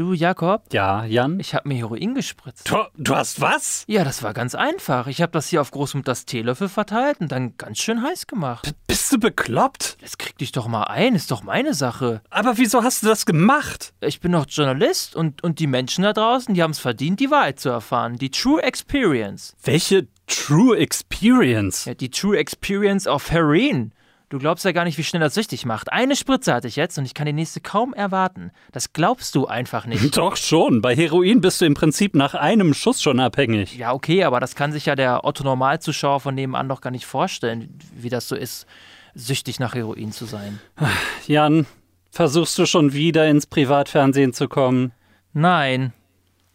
Du, Jakob? Ja, Jan? Ich habe mir Heroin gespritzt. Du, du, hast was? Ja, das war ganz einfach. Ich habe das hier auf Großmutters Teelöffel verteilt und dann ganz schön heiß gemacht. B bist du bekloppt? Das krieg dich doch mal ein, ist doch meine Sache. Aber wieso hast du das gemacht? Ich bin doch Journalist und, und die Menschen da draußen, die haben es verdient, die Wahrheit zu erfahren. Die True Experience. Welche True Experience? Ja, die True Experience of Heroin. Du glaubst ja gar nicht, wie schnell das süchtig macht. Eine Spritze hatte ich jetzt und ich kann die nächste kaum erwarten. Das glaubst du einfach nicht. Doch schon. Bei Heroin bist du im Prinzip nach einem Schuss schon abhängig. Ja, okay, aber das kann sich ja der Otto-Normalzuschauer von nebenan doch gar nicht vorstellen, wie das so ist, süchtig nach Heroin zu sein. Jan, versuchst du schon wieder ins Privatfernsehen zu kommen? Nein.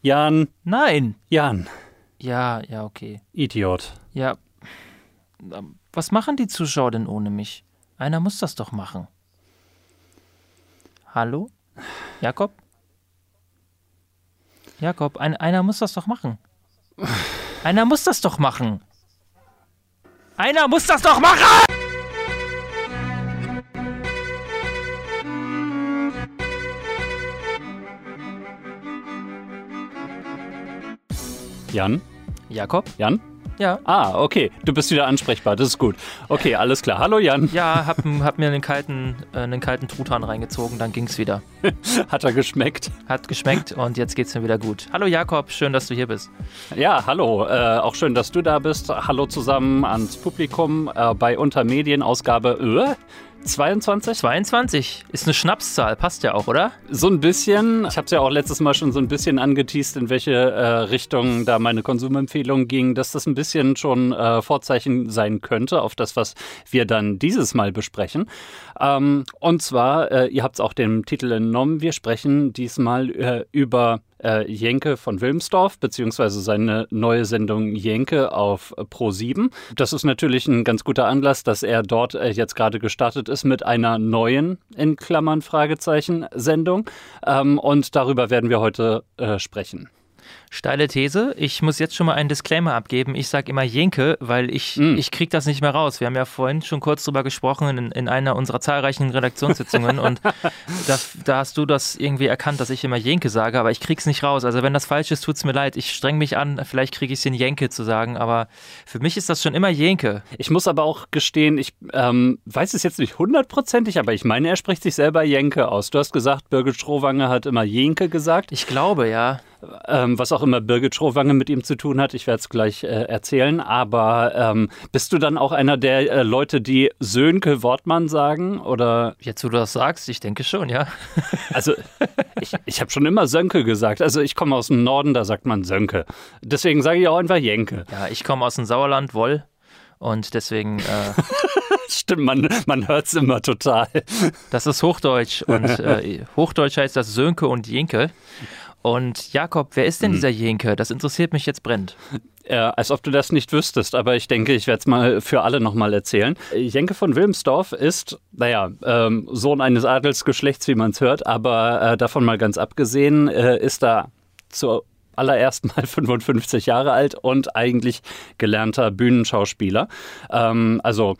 Jan? Nein. Jan. Ja, ja, okay. Idiot. Ja. Was machen die Zuschauer denn ohne mich? Einer muss das doch machen. Hallo? Jakob? Jakob, ein, einer muss das doch machen. Einer muss das doch machen. Einer muss das doch machen! Jan? Jakob? Jan? Ja. Ah, okay. Du bist wieder ansprechbar. Das ist gut. Okay, alles klar. Hallo Jan. Ja, hab, hab mir einen kalten, äh, einen kalten Truthahn reingezogen, dann ging's wieder. Hat er geschmeckt? Hat geschmeckt und jetzt geht's mir wieder gut. Hallo Jakob, schön, dass du hier bist. Ja, hallo. Äh, auch schön, dass du da bist. Hallo zusammen ans Publikum äh, bei Untermedien Ausgabe äh, 22? 22 ist eine Schnapszahl, passt ja auch, oder? So ein bisschen. Ich habe es ja auch letztes Mal schon so ein bisschen angeteased, in welche äh, Richtung da meine Konsumempfehlung ging, dass das ein bisschen schon äh, Vorzeichen sein könnte auf das, was wir dann dieses Mal besprechen. Ähm, und zwar, äh, ihr habt es auch dem Titel entnommen, wir sprechen diesmal äh, über äh, Jenke von Wilmsdorf, beziehungsweise seine neue Sendung Jenke auf Pro7. Das ist natürlich ein ganz guter Anlass, dass er dort äh, jetzt gerade gestartet ist mit einer neuen, in Klammern Fragezeichen, Sendung. Ähm, und darüber werden wir heute äh, sprechen. Steile These. Ich muss jetzt schon mal einen Disclaimer abgeben. Ich sage immer Jenke, weil ich, mm. ich kriege das nicht mehr raus. Wir haben ja vorhin schon kurz drüber gesprochen in, in einer unserer zahlreichen Redaktionssitzungen und da, da, hast du das irgendwie erkannt, dass ich immer Jenke sage, aber ich krieg's nicht raus. Also wenn das falsch ist, tut's mir leid. Ich streng mich an, vielleicht kriege ich es in Jenke zu sagen, aber für mich ist das schon immer Jenke. Ich muss aber auch gestehen, ich ähm, weiß es jetzt nicht hundertprozentig, aber ich meine, er spricht sich selber Jenke aus. Du hast gesagt, Birgit Strohwange hat immer Jenke gesagt. Ich glaube, ja. Ähm, was auch immer Birgit Schrowange mit ihm zu tun hat, ich werde es gleich äh, erzählen. Aber ähm, bist du dann auch einer der äh, Leute, die Sönke Wortmann sagen? Oder? Jetzt, wo du das sagst, ich denke schon, ja. also, ich, ich habe schon immer Sönke gesagt. Also, ich komme aus dem Norden, da sagt man Sönke. Deswegen sage ich auch einfach Jenke. Ja, ich komme aus dem Sauerland, Woll. Und deswegen. Äh, Stimmt, man, man hört es immer total. Das ist Hochdeutsch. Und äh, Hochdeutsch heißt das Sönke und Jenke. Und Jakob, wer ist denn mhm. dieser Jenke? Das interessiert mich jetzt brennend. Äh, als ob du das nicht wüsstest, aber ich denke, ich werde es mal für alle nochmal erzählen. Jenke von Wilmsdorf ist, naja, ähm, Sohn eines Adelsgeschlechts, wie man es hört, aber äh, davon mal ganz abgesehen, äh, ist da zur allererst mal 55 Jahre alt und eigentlich gelernter Bühnenschauspieler. Ähm, also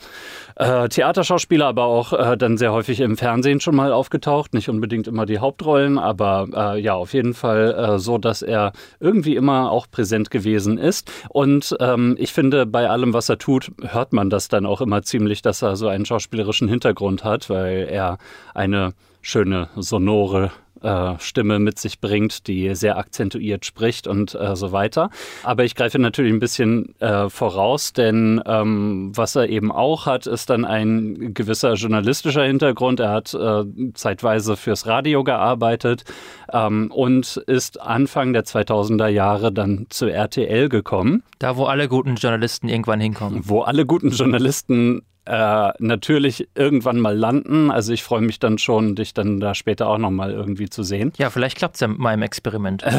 äh, Theaterschauspieler, aber auch äh, dann sehr häufig im Fernsehen schon mal aufgetaucht. Nicht unbedingt immer die Hauptrollen, aber äh, ja, auf jeden Fall äh, so, dass er irgendwie immer auch präsent gewesen ist. Und ähm, ich finde, bei allem, was er tut, hört man das dann auch immer ziemlich, dass er so einen schauspielerischen Hintergrund hat, weil er eine schöne, sonore äh, Stimme mit sich bringt, die sehr akzentuiert spricht und äh, so weiter. Aber ich greife natürlich ein bisschen äh, voraus, denn ähm, was er eben auch hat, ist dann ein gewisser journalistischer Hintergrund. Er hat äh, zeitweise fürs Radio gearbeitet ähm, und ist Anfang der 2000er Jahre dann zu RTL gekommen. Da, wo alle guten Journalisten irgendwann hinkommen. Wo alle guten Journalisten äh, natürlich irgendwann mal landen. Also ich freue mich dann schon, dich dann da später auch nochmal irgendwie zu sehen. Ja, vielleicht klappt es ja mit meinem Experiment.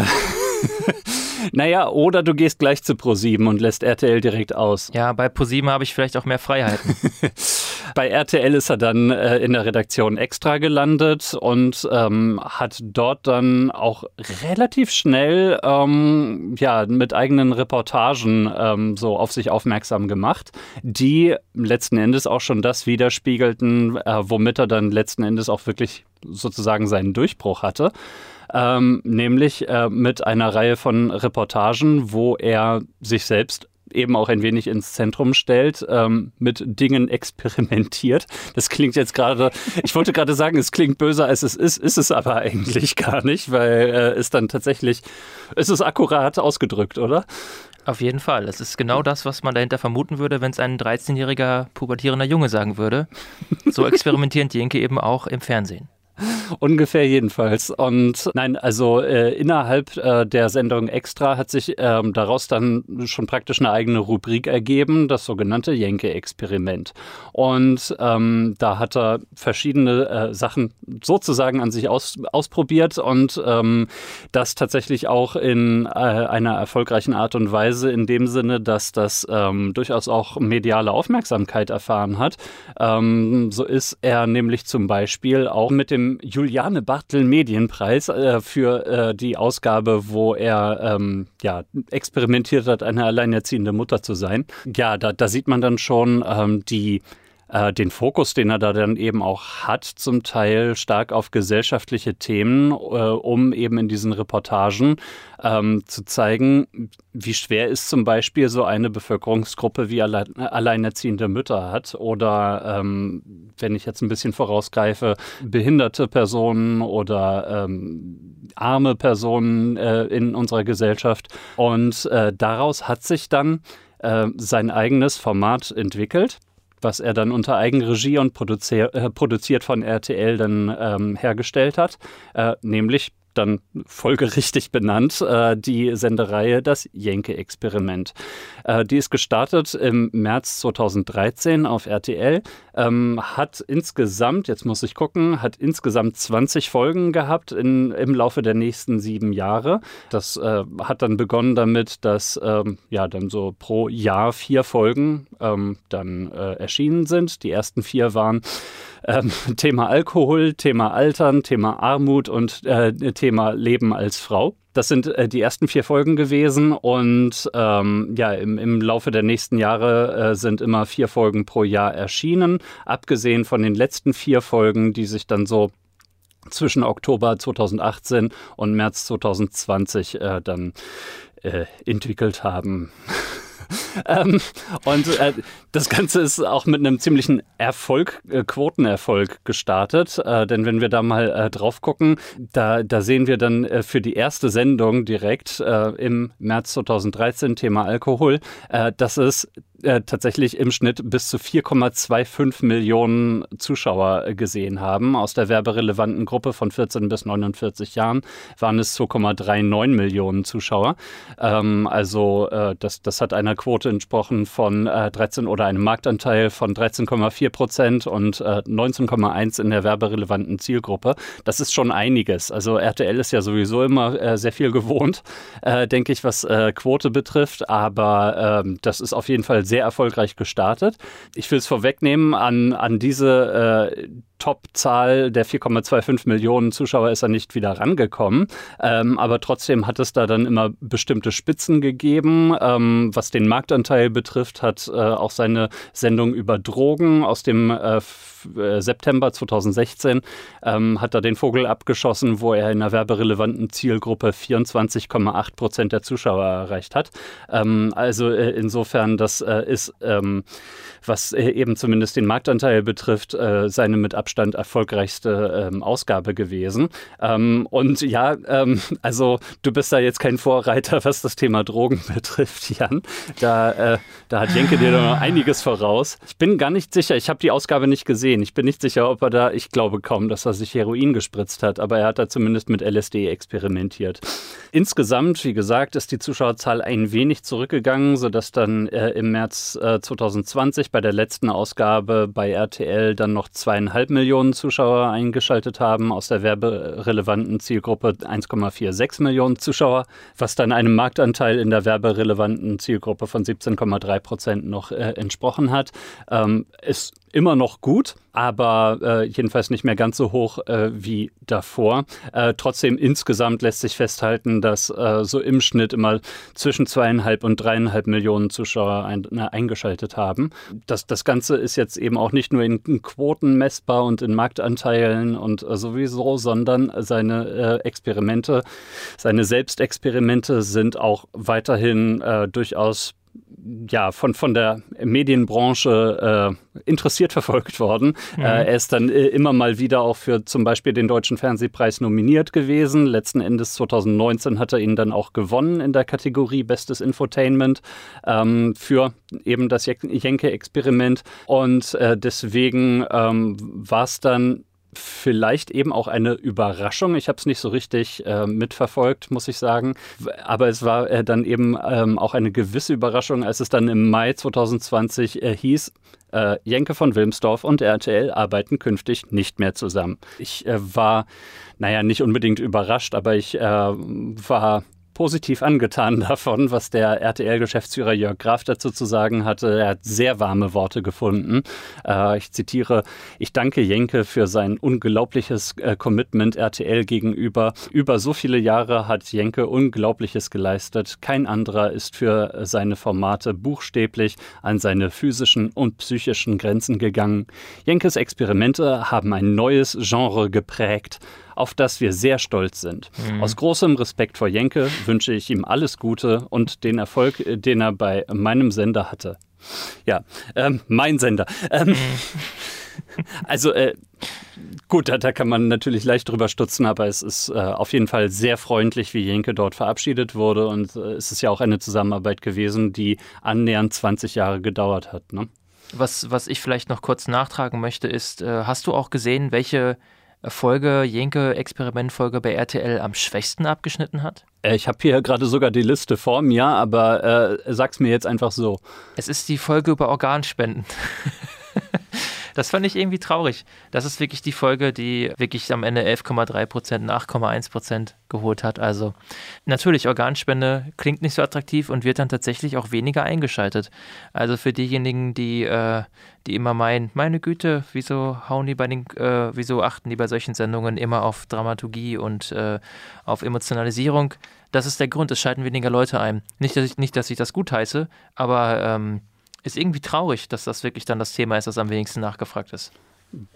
Naja, oder du gehst gleich zu ProSieben und lässt RTL direkt aus. Ja, bei ProSieben habe ich vielleicht auch mehr Freiheiten. bei RTL ist er dann äh, in der Redaktion extra gelandet und ähm, hat dort dann auch relativ schnell ähm, ja, mit eigenen Reportagen ähm, so auf sich aufmerksam gemacht, die letzten Endes auch schon das widerspiegelten, äh, womit er dann letzten Endes auch wirklich sozusagen seinen Durchbruch hatte. Ähm, nämlich äh, mit einer Reihe von Reportagen, wo er sich selbst eben auch ein wenig ins Zentrum stellt, ähm, mit Dingen experimentiert. Das klingt jetzt gerade, ich wollte gerade sagen, es klingt böser als es ist, ist es aber eigentlich gar nicht, weil äh, es dann tatsächlich, es ist akkurat ausgedrückt, oder? Auf jeden Fall. Es ist genau das, was man dahinter vermuten würde, wenn es ein 13-jähriger pubertierender Junge sagen würde. So experimentieren Jenke eben auch im Fernsehen. Ungefähr jedenfalls. Und nein, also äh, innerhalb äh, der Sendung Extra hat sich ähm, daraus dann schon praktisch eine eigene Rubrik ergeben, das sogenannte Jenke-Experiment. Und ähm, da hat er verschiedene äh, Sachen sozusagen an sich aus, ausprobiert und ähm, das tatsächlich auch in äh, einer erfolgreichen Art und Weise, in dem Sinne, dass das ähm, durchaus auch mediale Aufmerksamkeit erfahren hat. Ähm, so ist er nämlich zum Beispiel auch mit dem Juliane Bartel Medienpreis äh, für äh, die Ausgabe, wo er ähm, ja, experimentiert hat, eine alleinerziehende Mutter zu sein. Ja, da, da sieht man dann schon ähm, die äh, den Fokus, den er da dann eben auch hat, zum Teil stark auf gesellschaftliche Themen, äh, um eben in diesen Reportagen ähm, zu zeigen, wie schwer ist zum Beispiel so eine Bevölkerungsgruppe wie alle, alleinerziehende Mütter hat oder ähm, wenn ich jetzt ein bisschen vorausgreife, behinderte Personen oder ähm, arme Personen äh, in unserer Gesellschaft. Und äh, daraus hat sich dann äh, sein eigenes Format entwickelt was er dann unter Eigenregie und produzier äh, produziert von RTL dann ähm, hergestellt hat, äh, nämlich dann folgerichtig benannt, äh, die Sendereihe Das Jenke-Experiment. Äh, die ist gestartet im März 2013 auf RTL, ähm, hat insgesamt, jetzt muss ich gucken, hat insgesamt 20 Folgen gehabt in, im Laufe der nächsten sieben Jahre. Das äh, hat dann begonnen damit, dass ähm, ja dann so pro Jahr vier Folgen ähm, dann äh, erschienen sind. Die ersten vier waren ähm, Thema Alkohol, Thema Altern, Thema Armut und äh, Thema Leben als Frau. Das sind äh, die ersten vier Folgen gewesen und ähm, ja, im, im Laufe der nächsten Jahre äh, sind immer vier Folgen pro Jahr erschienen, abgesehen von den letzten vier Folgen, die sich dann so zwischen Oktober 2018 und März 2020 äh, dann äh, entwickelt haben. ähm, und äh, das Ganze ist auch mit einem ziemlichen Erfolg, äh, Quotenerfolg gestartet. Äh, denn wenn wir da mal äh, drauf gucken, da, da sehen wir dann äh, für die erste Sendung direkt äh, im März 2013 Thema Alkohol, dass es äh, tatsächlich im Schnitt bis zu 4,25 Millionen Zuschauer äh, gesehen haben. Aus der werberelevanten Gruppe von 14 bis 49 Jahren waren es 2,39 Millionen Zuschauer. Ähm, also äh, das, das hat einer Quote entsprochen von äh, 13 oder einem Marktanteil von 13,4 Prozent und 19,1 äh, in der werberelevanten Zielgruppe. Das ist schon einiges. Also RTL ist ja sowieso immer sehr viel gewohnt, denke ich, was Quote betrifft. Aber ähm, das ist auf jeden Fall sehr erfolgreich gestartet. Ich will es vorwegnehmen, an, an diese äh, Top-Zahl der 4,25 Millionen Zuschauer ist er nicht wieder rangekommen. Ähm, aber trotzdem hat es da dann immer bestimmte Spitzen gegeben. Ähm, was den Marktanteil betrifft, hat äh, auch seine Sendung über Drogen aus dem äh, äh September 2016 ähm, hat er den Vogel abgeschossen, wo er in einer werberelevanten Zielgruppe 24,8 Prozent der Zuschauer erreicht hat. Ähm, also äh, insofern, das äh, ist, ähm, was äh, eben zumindest den Marktanteil betrifft, seine mit Abstand erfolgreichste ähm, Ausgabe gewesen. Ähm, und ja, ähm, also du bist da jetzt kein Vorreiter, was das Thema Drogen betrifft, Jan. Da, äh, da hat Jenke dir noch einiges voraus. Ich bin gar nicht sicher, ich habe die Ausgabe nicht gesehen. Ich bin nicht sicher, ob er da, ich glaube kaum, dass er sich Heroin gespritzt hat, aber er hat da zumindest mit LSD experimentiert. Insgesamt, wie gesagt, ist die Zuschauerzahl ein wenig zurückgegangen, sodass dann äh, im März äh, 2020 bei der letzten Ausgabe bei RTL dann noch zweieinhalb Millionen Zuschauer eingeschaltet haben, aus der werberelevanten Zielgruppe 1,46 Millionen Zuschauer, was dann einem Marktanteil in der werberelevanten Zielgruppe von 17,3 Prozent noch äh, entsprochen hat. Ähm, ist immer noch gut, aber äh, jedenfalls nicht mehr ganz so hoch äh, wie davor. Äh, trotzdem insgesamt lässt sich festhalten, dass äh, so im Schnitt immer zwischen zweieinhalb und dreieinhalb Millionen Zuschauer ein, na, eingeschaltet haben. Das, das Ganze ist jetzt eben auch nicht nur in, Quoten messbar und in Marktanteilen und äh, sowieso, sondern seine äh, Experimente, seine Selbstexperimente sind auch weiterhin durchaus ja, von, von der Medienbranche äh, interessiert verfolgt worden. Mhm. Äh, er ist dann äh, immer mal wieder auch für zum Beispiel den Deutschen Fernsehpreis nominiert gewesen. Letzten Endes 2019 hat er ihn dann auch gewonnen in der Kategorie Bestes Infotainment ähm, für eben das Jenke-Experiment. Und äh, deswegen ähm, war es dann vielleicht eben auch eine Überraschung. Ich habe es nicht so richtig äh, mitverfolgt, muss ich sagen. Aber es war äh, dann eben ähm, auch eine gewisse Überraschung, als es dann im Mai 2020 äh, hieß, äh, Jenke von Wilmsdorf und RTL arbeiten künftig nicht mehr zusammen. Ich äh, war, naja, nicht unbedingt überrascht, aber ich äh, war positiv angetan davon, was der RTL-Geschäftsführer Jörg Graf dazu zu sagen hatte. Er hat sehr warme Worte gefunden. Äh, ich zitiere, ich danke Jenke für sein unglaubliches äh, Commitment RTL gegenüber. Über so viele Jahre hat Jenke Unglaubliches geleistet. Kein anderer ist für seine Formate buchstäblich an seine physischen und psychischen Grenzen gegangen. Jenkes Experimente haben ein neues Genre geprägt auf das wir sehr stolz sind. Mhm. Aus großem Respekt vor Jenke wünsche ich ihm alles Gute und den Erfolg, äh, den er bei meinem Sender hatte. Ja, ähm, mein Sender. Ähm. Also äh, gut, da, da, kann man natürlich leicht drüber stutzen, aber es ist äh, auf jeden Fall sehr freundlich, wie Jenke dort verabschiedet wurde und äh, es ist ja auch eine Zusammenarbeit gewesen, die annähernd 20 Jahre gedauert hat. Ne? Was, was ich vielleicht noch kurz nachtragen möchte, ist, äh, hast du auch gesehen, welche Folge, Jenke-Experimentfolge bei RTL am schwächsten abgeschnitten hat? Äh, ich habe hier gerade sogar die Liste vor mir, aber äh, sag's mir jetzt einfach so. Es ist die Folge über Organspenden. Das fand ich irgendwie traurig. Das ist wirklich die Folge, die wirklich am Ende 11,3 Prozent, 8,1 Prozent geholt hat. Also natürlich, Organspende klingt nicht so attraktiv und wird dann tatsächlich auch weniger eingeschaltet. Also für diejenigen, die, äh, die immer meinen, meine Güte, wieso hauen die bei den, äh, wieso achten die bei solchen Sendungen immer auf Dramaturgie und äh, auf Emotionalisierung? Das ist der Grund, es schalten weniger Leute ein. Nicht, dass ich, nicht, dass ich das gut heiße, aber ähm, ist irgendwie traurig, dass das wirklich dann das Thema ist, das am wenigsten nachgefragt ist.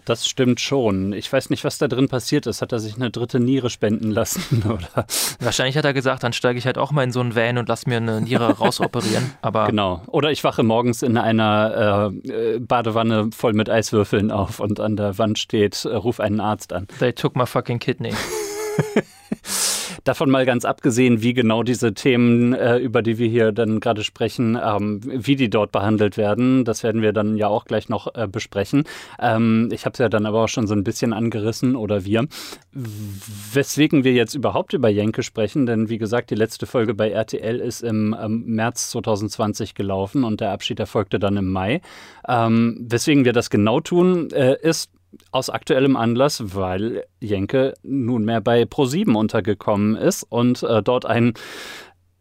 Das stimmt schon. Ich weiß nicht, was da drin passiert ist. Hat er sich eine dritte Niere spenden lassen? Oder? Wahrscheinlich hat er gesagt, dann steige ich halt auch mal in so einen Van und lass mir eine Niere rausoperieren. Aber genau. Oder ich wache morgens in einer äh, Badewanne voll mit Eiswürfeln auf und an der Wand steht, äh, ruf einen Arzt an. They took my fucking kidney. Davon mal ganz abgesehen, wie genau diese Themen, äh, über die wir hier dann gerade sprechen, ähm, wie die dort behandelt werden, das werden wir dann ja auch gleich noch äh, besprechen. Ähm, ich habe es ja dann aber auch schon so ein bisschen angerissen oder wir. Weswegen wir jetzt überhaupt über Jenke sprechen, denn wie gesagt, die letzte Folge bei RTL ist im ähm, März 2020 gelaufen und der Abschied erfolgte dann im Mai. Weswegen wir das genau tun, äh, ist, aus aktuellem Anlass, weil Jenke nunmehr bei Pro7 untergekommen ist und äh, dort ein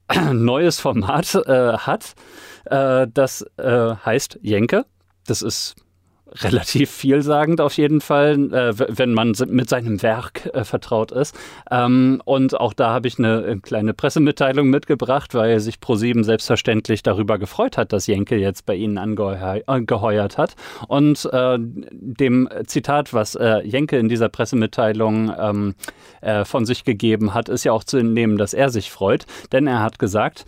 neues Format äh, hat, äh, das äh, heißt Jenke. Das ist relativ vielsagend auf jeden Fall, äh, wenn man mit seinem Werk äh, vertraut ist. Ähm, und auch da habe ich eine äh, kleine Pressemitteilung mitgebracht, weil sich ProSieben selbstverständlich darüber gefreut hat, dass Jenke jetzt bei ihnen angeheuert hat. Und äh, dem Zitat, was äh, Jenke in dieser Pressemitteilung ähm, äh, von sich gegeben hat, ist ja auch zu entnehmen, dass er sich freut, denn er hat gesagt,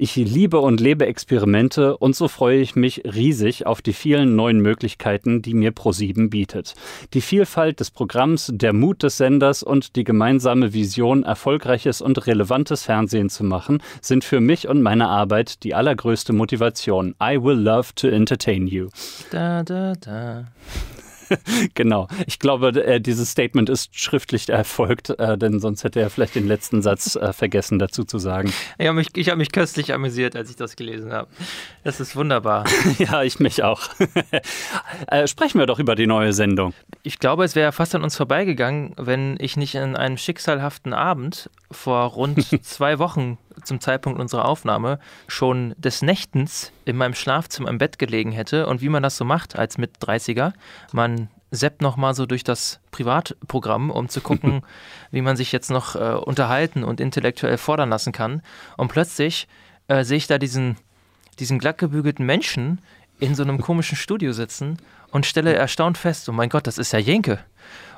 ich liebe und lebe Experimente und so freue ich mich riesig auf die vielen neuen Möglichkeiten, die mir Pro7 bietet. Die Vielfalt des Programms, der Mut des Senders und die gemeinsame Vision, erfolgreiches und relevantes Fernsehen zu machen, sind für mich und meine Arbeit die allergrößte Motivation. I will love to entertain you. Da, da, da. genau. Ich glaube, äh, dieses Statement ist schriftlich erfolgt, äh, denn sonst hätte er vielleicht den letzten Satz äh, vergessen dazu zu sagen. Ich habe mich, hab mich köstlich amüsiert, als ich das gelesen habe. Das ist wunderbar. ja, ich mich auch. sprechen wir doch über die neue Sendung. Ich glaube, es wäre fast an uns vorbeigegangen, wenn ich nicht in einem schicksalhaften Abend vor rund zwei Wochen zum Zeitpunkt unserer Aufnahme schon des Nächtens in meinem Schlafzimmer im Bett gelegen hätte und wie man das so macht als mit 30er. Man seppt nochmal so durch das Privatprogramm, um zu gucken, wie man sich jetzt noch äh, unterhalten und intellektuell fordern lassen kann. Und plötzlich äh, sehe ich da diesen, diesen glattgebügelten Menschen in so einem komischen Studio sitzen und stelle erstaunt fest, oh mein Gott, das ist ja Jenke.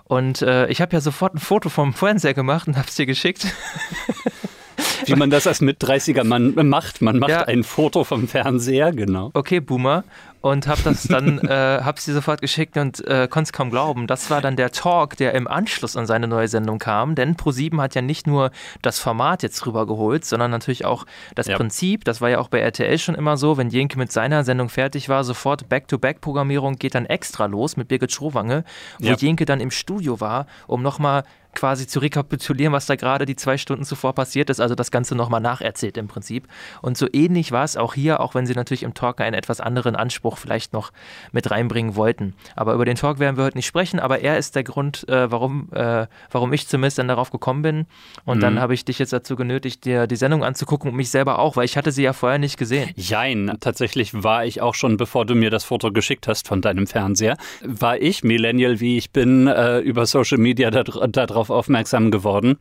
Und äh, ich habe ja sofort ein Foto vom Fernseher gemacht und habe es dir geschickt. Wie man das als mit 30er Mann macht. Man macht ja. ein Foto vom Fernseher, genau. Okay, Boomer und habe das dann, äh, habe sie sofort geschickt und äh, konnte es kaum glauben. Das war dann der Talk, der im Anschluss an seine neue Sendung kam, denn Pro7 hat ja nicht nur das Format jetzt rübergeholt, sondern natürlich auch das ja. Prinzip. Das war ja auch bei RTL schon immer so, wenn Jenke mit seiner Sendung fertig war, sofort Back-to-Back-Programmierung geht dann extra los mit Birgit Schrowange, wo ja. Jenke dann im Studio war, um nochmal quasi zu rekapitulieren, was da gerade die zwei Stunden zuvor passiert ist, also das Ganze nochmal nacherzählt im Prinzip. Und so ähnlich war es auch hier, auch wenn sie natürlich im Talk einen etwas anderen Anspruch vielleicht noch mit reinbringen wollten. Aber über den Talk werden wir heute nicht sprechen, aber er ist der Grund, äh, warum, äh, warum ich zumindest dann darauf gekommen bin. Und mhm. dann habe ich dich jetzt dazu genötigt, dir die Sendung anzugucken und mich selber auch, weil ich hatte sie ja vorher nicht gesehen. Jein, tatsächlich war ich auch schon, bevor du mir das Foto geschickt hast von deinem Fernseher, war ich, Millennial wie ich bin, äh, über Social Media darauf da darauf aufmerksam geworden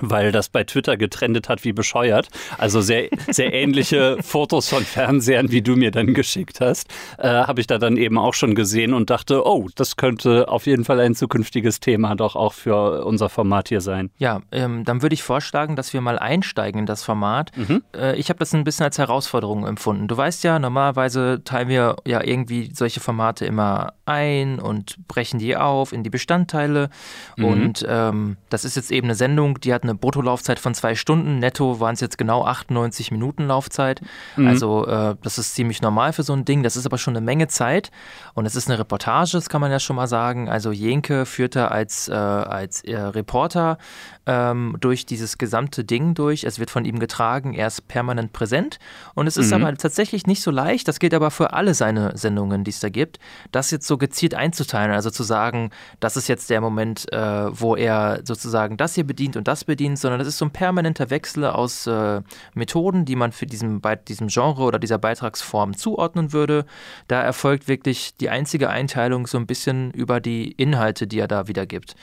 weil das bei Twitter getrendet hat wie bescheuert. Also sehr, sehr ähnliche Fotos von Fernsehern, wie du mir dann geschickt hast, äh, habe ich da dann eben auch schon gesehen und dachte, oh, das könnte auf jeden Fall ein zukünftiges Thema doch auch für unser Format hier sein. Ja, ähm, dann würde ich vorschlagen, dass wir mal einsteigen in das Format. Mhm. Äh, ich habe das ein bisschen als Herausforderung empfunden. Du weißt ja, normalerweise teilen wir ja irgendwie solche Formate immer ein und brechen die auf in die Bestandteile. Mhm. Und ähm, das ist jetzt eben eine Sendung, die hat eine eine Bruttolaufzeit von zwei Stunden. Netto waren es jetzt genau 98 Minuten Laufzeit. Mhm. Also äh, das ist ziemlich normal für so ein Ding. Das ist aber schon eine Menge Zeit. Und es ist eine Reportage, das kann man ja schon mal sagen. Also Jenke führte als, äh, als äh, Reporter ähm, durch dieses gesamte Ding durch. Es wird von ihm getragen, er ist permanent präsent. Und es ist mhm. aber tatsächlich nicht so leicht, das gilt aber für alle seine Sendungen, die es da gibt, das jetzt so gezielt einzuteilen. Also zu sagen, das ist jetzt der Moment, äh, wo er sozusagen das hier bedient und das bedient, sondern es ist so ein permanenter Wechsel aus äh, Methoden, die man für diesem, bei diesem Genre oder dieser Beitragsform zuordnen würde. Da erfolgt wirklich die einzige Einteilung so ein bisschen über die Inhalte, die er da wiedergibt.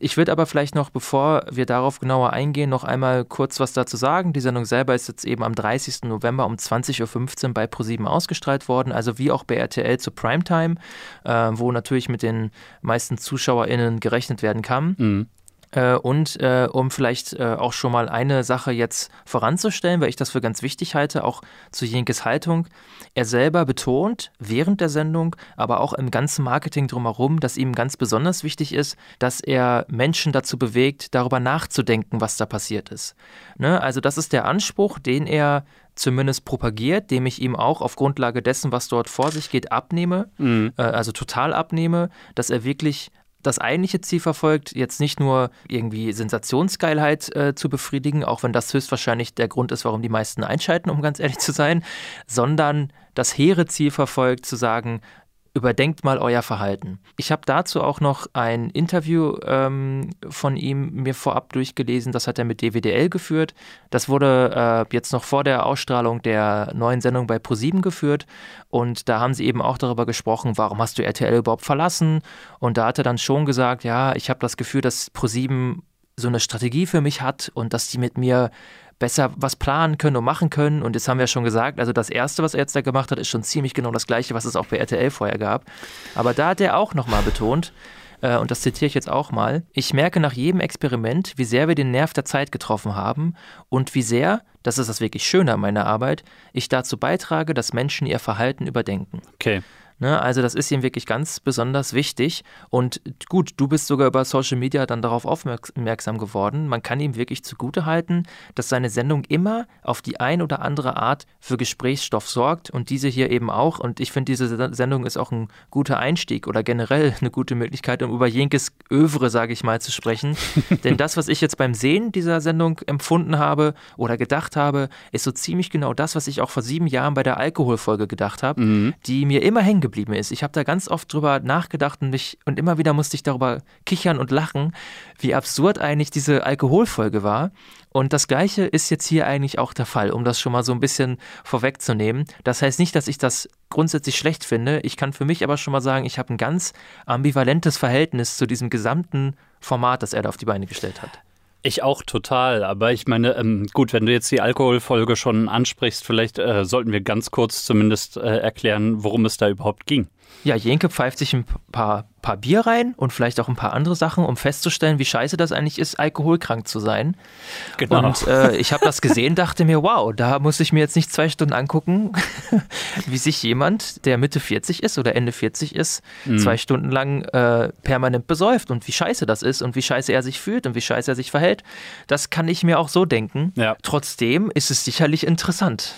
Ich würde aber vielleicht noch, bevor wir darauf genauer eingehen, noch einmal kurz was dazu sagen. Die Sendung selber ist jetzt eben am 30. November um 20.15 Uhr bei ProSieben ausgestrahlt worden, also wie auch bei RTL zu Primetime, äh, wo natürlich mit den meisten ZuschauerInnen gerechnet werden kann. Mhm. Äh, und äh, um vielleicht äh, auch schon mal eine Sache jetzt voranzustellen, weil ich das für ganz wichtig halte, auch zu Jenkes Haltung. Er selber betont während der Sendung, aber auch im ganzen Marketing drumherum, dass ihm ganz besonders wichtig ist, dass er Menschen dazu bewegt, darüber nachzudenken, was da passiert ist. Ne? Also das ist der Anspruch, den er zumindest propagiert, dem ich ihm auch auf Grundlage dessen, was dort vor sich geht, abnehme, mhm. äh, also total abnehme, dass er wirklich das eigentliche Ziel verfolgt, jetzt nicht nur irgendwie Sensationsgeilheit äh, zu befriedigen, auch wenn das höchstwahrscheinlich der Grund ist, warum die meisten einschalten, um ganz ehrlich zu sein, sondern das hehre Ziel verfolgt, zu sagen, überdenkt mal euer Verhalten. Ich habe dazu auch noch ein Interview ähm, von ihm mir vorab durchgelesen, das hat er mit DWDL geführt. Das wurde äh, jetzt noch vor der Ausstrahlung der neuen Sendung bei ProSieben geführt und da haben sie eben auch darüber gesprochen, warum hast du RTL überhaupt verlassen? Und da hat er dann schon gesagt, ja, ich habe das Gefühl, dass ProSieben so eine Strategie für mich hat und dass die mit mir besser was planen können und machen können. Und jetzt haben wir ja schon gesagt, also das Erste, was er jetzt da gemacht hat, ist schon ziemlich genau das Gleiche, was es auch bei RTL vorher gab. Aber da hat er auch nochmal betont, äh, und das zitiere ich jetzt auch mal, ich merke nach jedem Experiment, wie sehr wir den Nerv der Zeit getroffen haben und wie sehr, das ist das wirklich Schöne an meiner Arbeit, ich dazu beitrage, dass Menschen ihr Verhalten überdenken. Okay. Ne, also das ist ihm wirklich ganz besonders wichtig. Und gut, du bist sogar über Social Media dann darauf aufmerksam geworden. Man kann ihm wirklich zugutehalten, dass seine Sendung immer auf die ein oder andere Art für Gesprächsstoff sorgt und diese hier eben auch. Und ich finde, diese Sendung ist auch ein guter Einstieg oder generell eine gute Möglichkeit, um über Jenkes Övre, sage ich mal, zu sprechen. Denn das, was ich jetzt beim Sehen dieser Sendung empfunden habe oder gedacht habe, ist so ziemlich genau das, was ich auch vor sieben Jahren bei der Alkoholfolge gedacht habe, mhm. die mir immer hängen geblieben ist. Ich habe da ganz oft drüber nachgedacht und, mich, und immer wieder musste ich darüber kichern und lachen, wie absurd eigentlich diese Alkoholfolge war. Und das Gleiche ist jetzt hier eigentlich auch der Fall, um das schon mal so ein bisschen vorwegzunehmen. Das heißt nicht, dass ich das grundsätzlich schlecht finde. Ich kann für mich aber schon mal sagen, ich habe ein ganz ambivalentes Verhältnis zu diesem gesamten Format, das er da auf die Beine gestellt hat. Ich auch total, aber ich meine, ähm, gut, wenn du jetzt die Alkoholfolge schon ansprichst, vielleicht äh, sollten wir ganz kurz zumindest äh, erklären, worum es da überhaupt ging. Ja, Jenke pfeift sich ein paar, paar Bier rein und vielleicht auch ein paar andere Sachen, um festzustellen, wie scheiße das eigentlich ist, alkoholkrank zu sein. Genau. Und äh, ich habe das gesehen, dachte mir, wow, da muss ich mir jetzt nicht zwei Stunden angucken, wie sich jemand, der Mitte 40 ist oder Ende 40 ist, mhm. zwei Stunden lang äh, permanent besäuft und wie scheiße das ist und wie scheiße er sich fühlt und wie scheiße er sich verhält. Das kann ich mir auch so denken. Ja. Trotzdem ist es sicherlich interessant.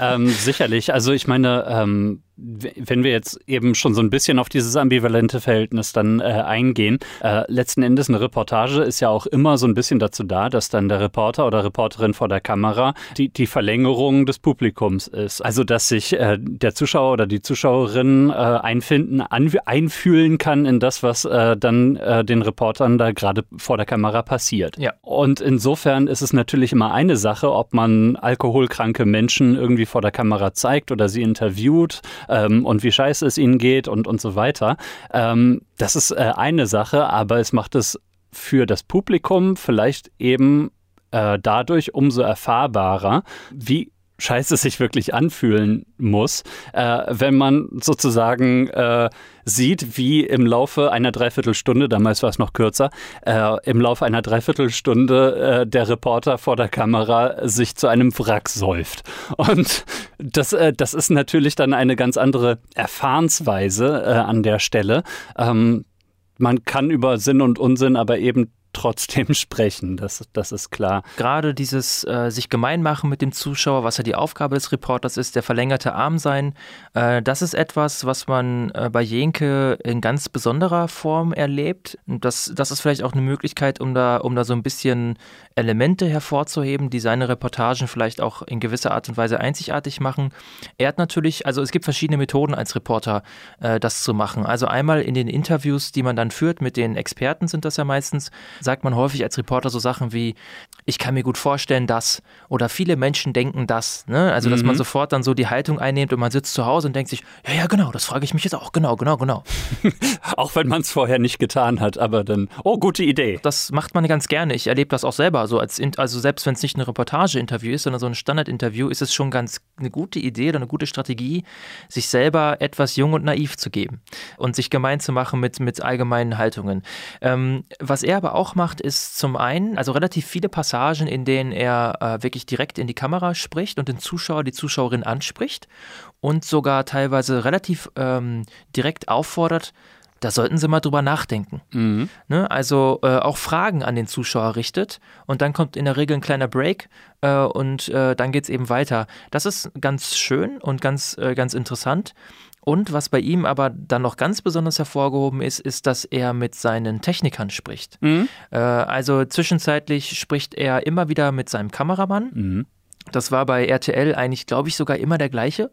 ähm, sicherlich. Also ich meine, ähm wenn wir jetzt eben schon so ein bisschen auf dieses ambivalente Verhältnis dann äh, eingehen, äh, letzten Endes eine Reportage ist ja auch immer so ein bisschen dazu da, dass dann der Reporter oder Reporterin vor der Kamera die, die Verlängerung des Publikums ist. Also dass sich äh, der Zuschauer oder die Zuschauerin äh, einfinden, an, einfühlen kann in das, was äh, dann äh, den Reportern da gerade vor der Kamera passiert. Ja. Und insofern ist es natürlich immer eine Sache, ob man alkoholkranke Menschen irgendwie vor der Kamera zeigt oder sie interviewt ähm, und wie scheiße es ihnen geht und, und so weiter. Ähm, das ist äh, eine Sache, aber es macht es für das Publikum vielleicht eben äh, dadurch umso erfahrbarer, wie scheiße sich wirklich anfühlen muss, äh, wenn man sozusagen äh, sieht, wie im Laufe einer Dreiviertelstunde, damals war es noch kürzer, äh, im Laufe einer Dreiviertelstunde äh, der Reporter vor der Kamera sich zu einem Wrack säuft. Und das, äh, das ist natürlich dann eine ganz andere Erfahrensweise äh, an der Stelle. Ähm, man kann über Sinn und Unsinn aber eben trotzdem sprechen, das, das ist klar. Gerade dieses äh, sich gemein machen mit dem Zuschauer, was ja die Aufgabe des Reporters ist, der verlängerte Arm sein, äh, das ist etwas, was man äh, bei Jenke in ganz besonderer Form erlebt. Das, das ist vielleicht auch eine Möglichkeit, um da, um da so ein bisschen Elemente hervorzuheben, die seine Reportagen vielleicht auch in gewisser Art und Weise einzigartig machen. Er hat natürlich, also es gibt verschiedene Methoden als Reporter, äh, das zu machen. Also einmal in den Interviews, die man dann führt, mit den Experten sind das ja meistens, sagt man häufig als Reporter so Sachen wie, ich kann mir gut vorstellen, dass oder viele Menschen denken das. Ne? Also, dass mhm. man sofort dann so die Haltung einnimmt und man sitzt zu Hause und denkt sich, ja, ja, genau, das frage ich mich jetzt auch. Genau, genau, genau. auch wenn man es vorher nicht getan hat, aber dann, oh, gute Idee. Das macht man ganz gerne. Ich erlebe das auch selber. So als, also selbst wenn es nicht ein Reportage-Interview ist, sondern so ein Standard-Interview, ist es schon ganz eine gute Idee oder eine gute Strategie, sich selber etwas jung und naiv zu geben und sich gemein zu machen mit, mit allgemeinen Haltungen. Ähm, was er aber auch auch macht, ist zum einen, also relativ viele Passagen, in denen er äh, wirklich direkt in die Kamera spricht und den Zuschauer, die Zuschauerin anspricht und sogar teilweise relativ ähm, direkt auffordert, da sollten Sie mal drüber nachdenken. Mhm. Ne? Also äh, auch Fragen an den Zuschauer richtet und dann kommt in der Regel ein kleiner Break äh, und äh, dann geht es eben weiter. Das ist ganz schön und ganz, äh, ganz interessant. Und was bei ihm aber dann noch ganz besonders hervorgehoben ist, ist, dass er mit seinen Technikern spricht. Mhm. Äh, also zwischenzeitlich spricht er immer wieder mit seinem Kameramann. Mhm. Das war bei RTL eigentlich, glaube ich, sogar immer der gleiche.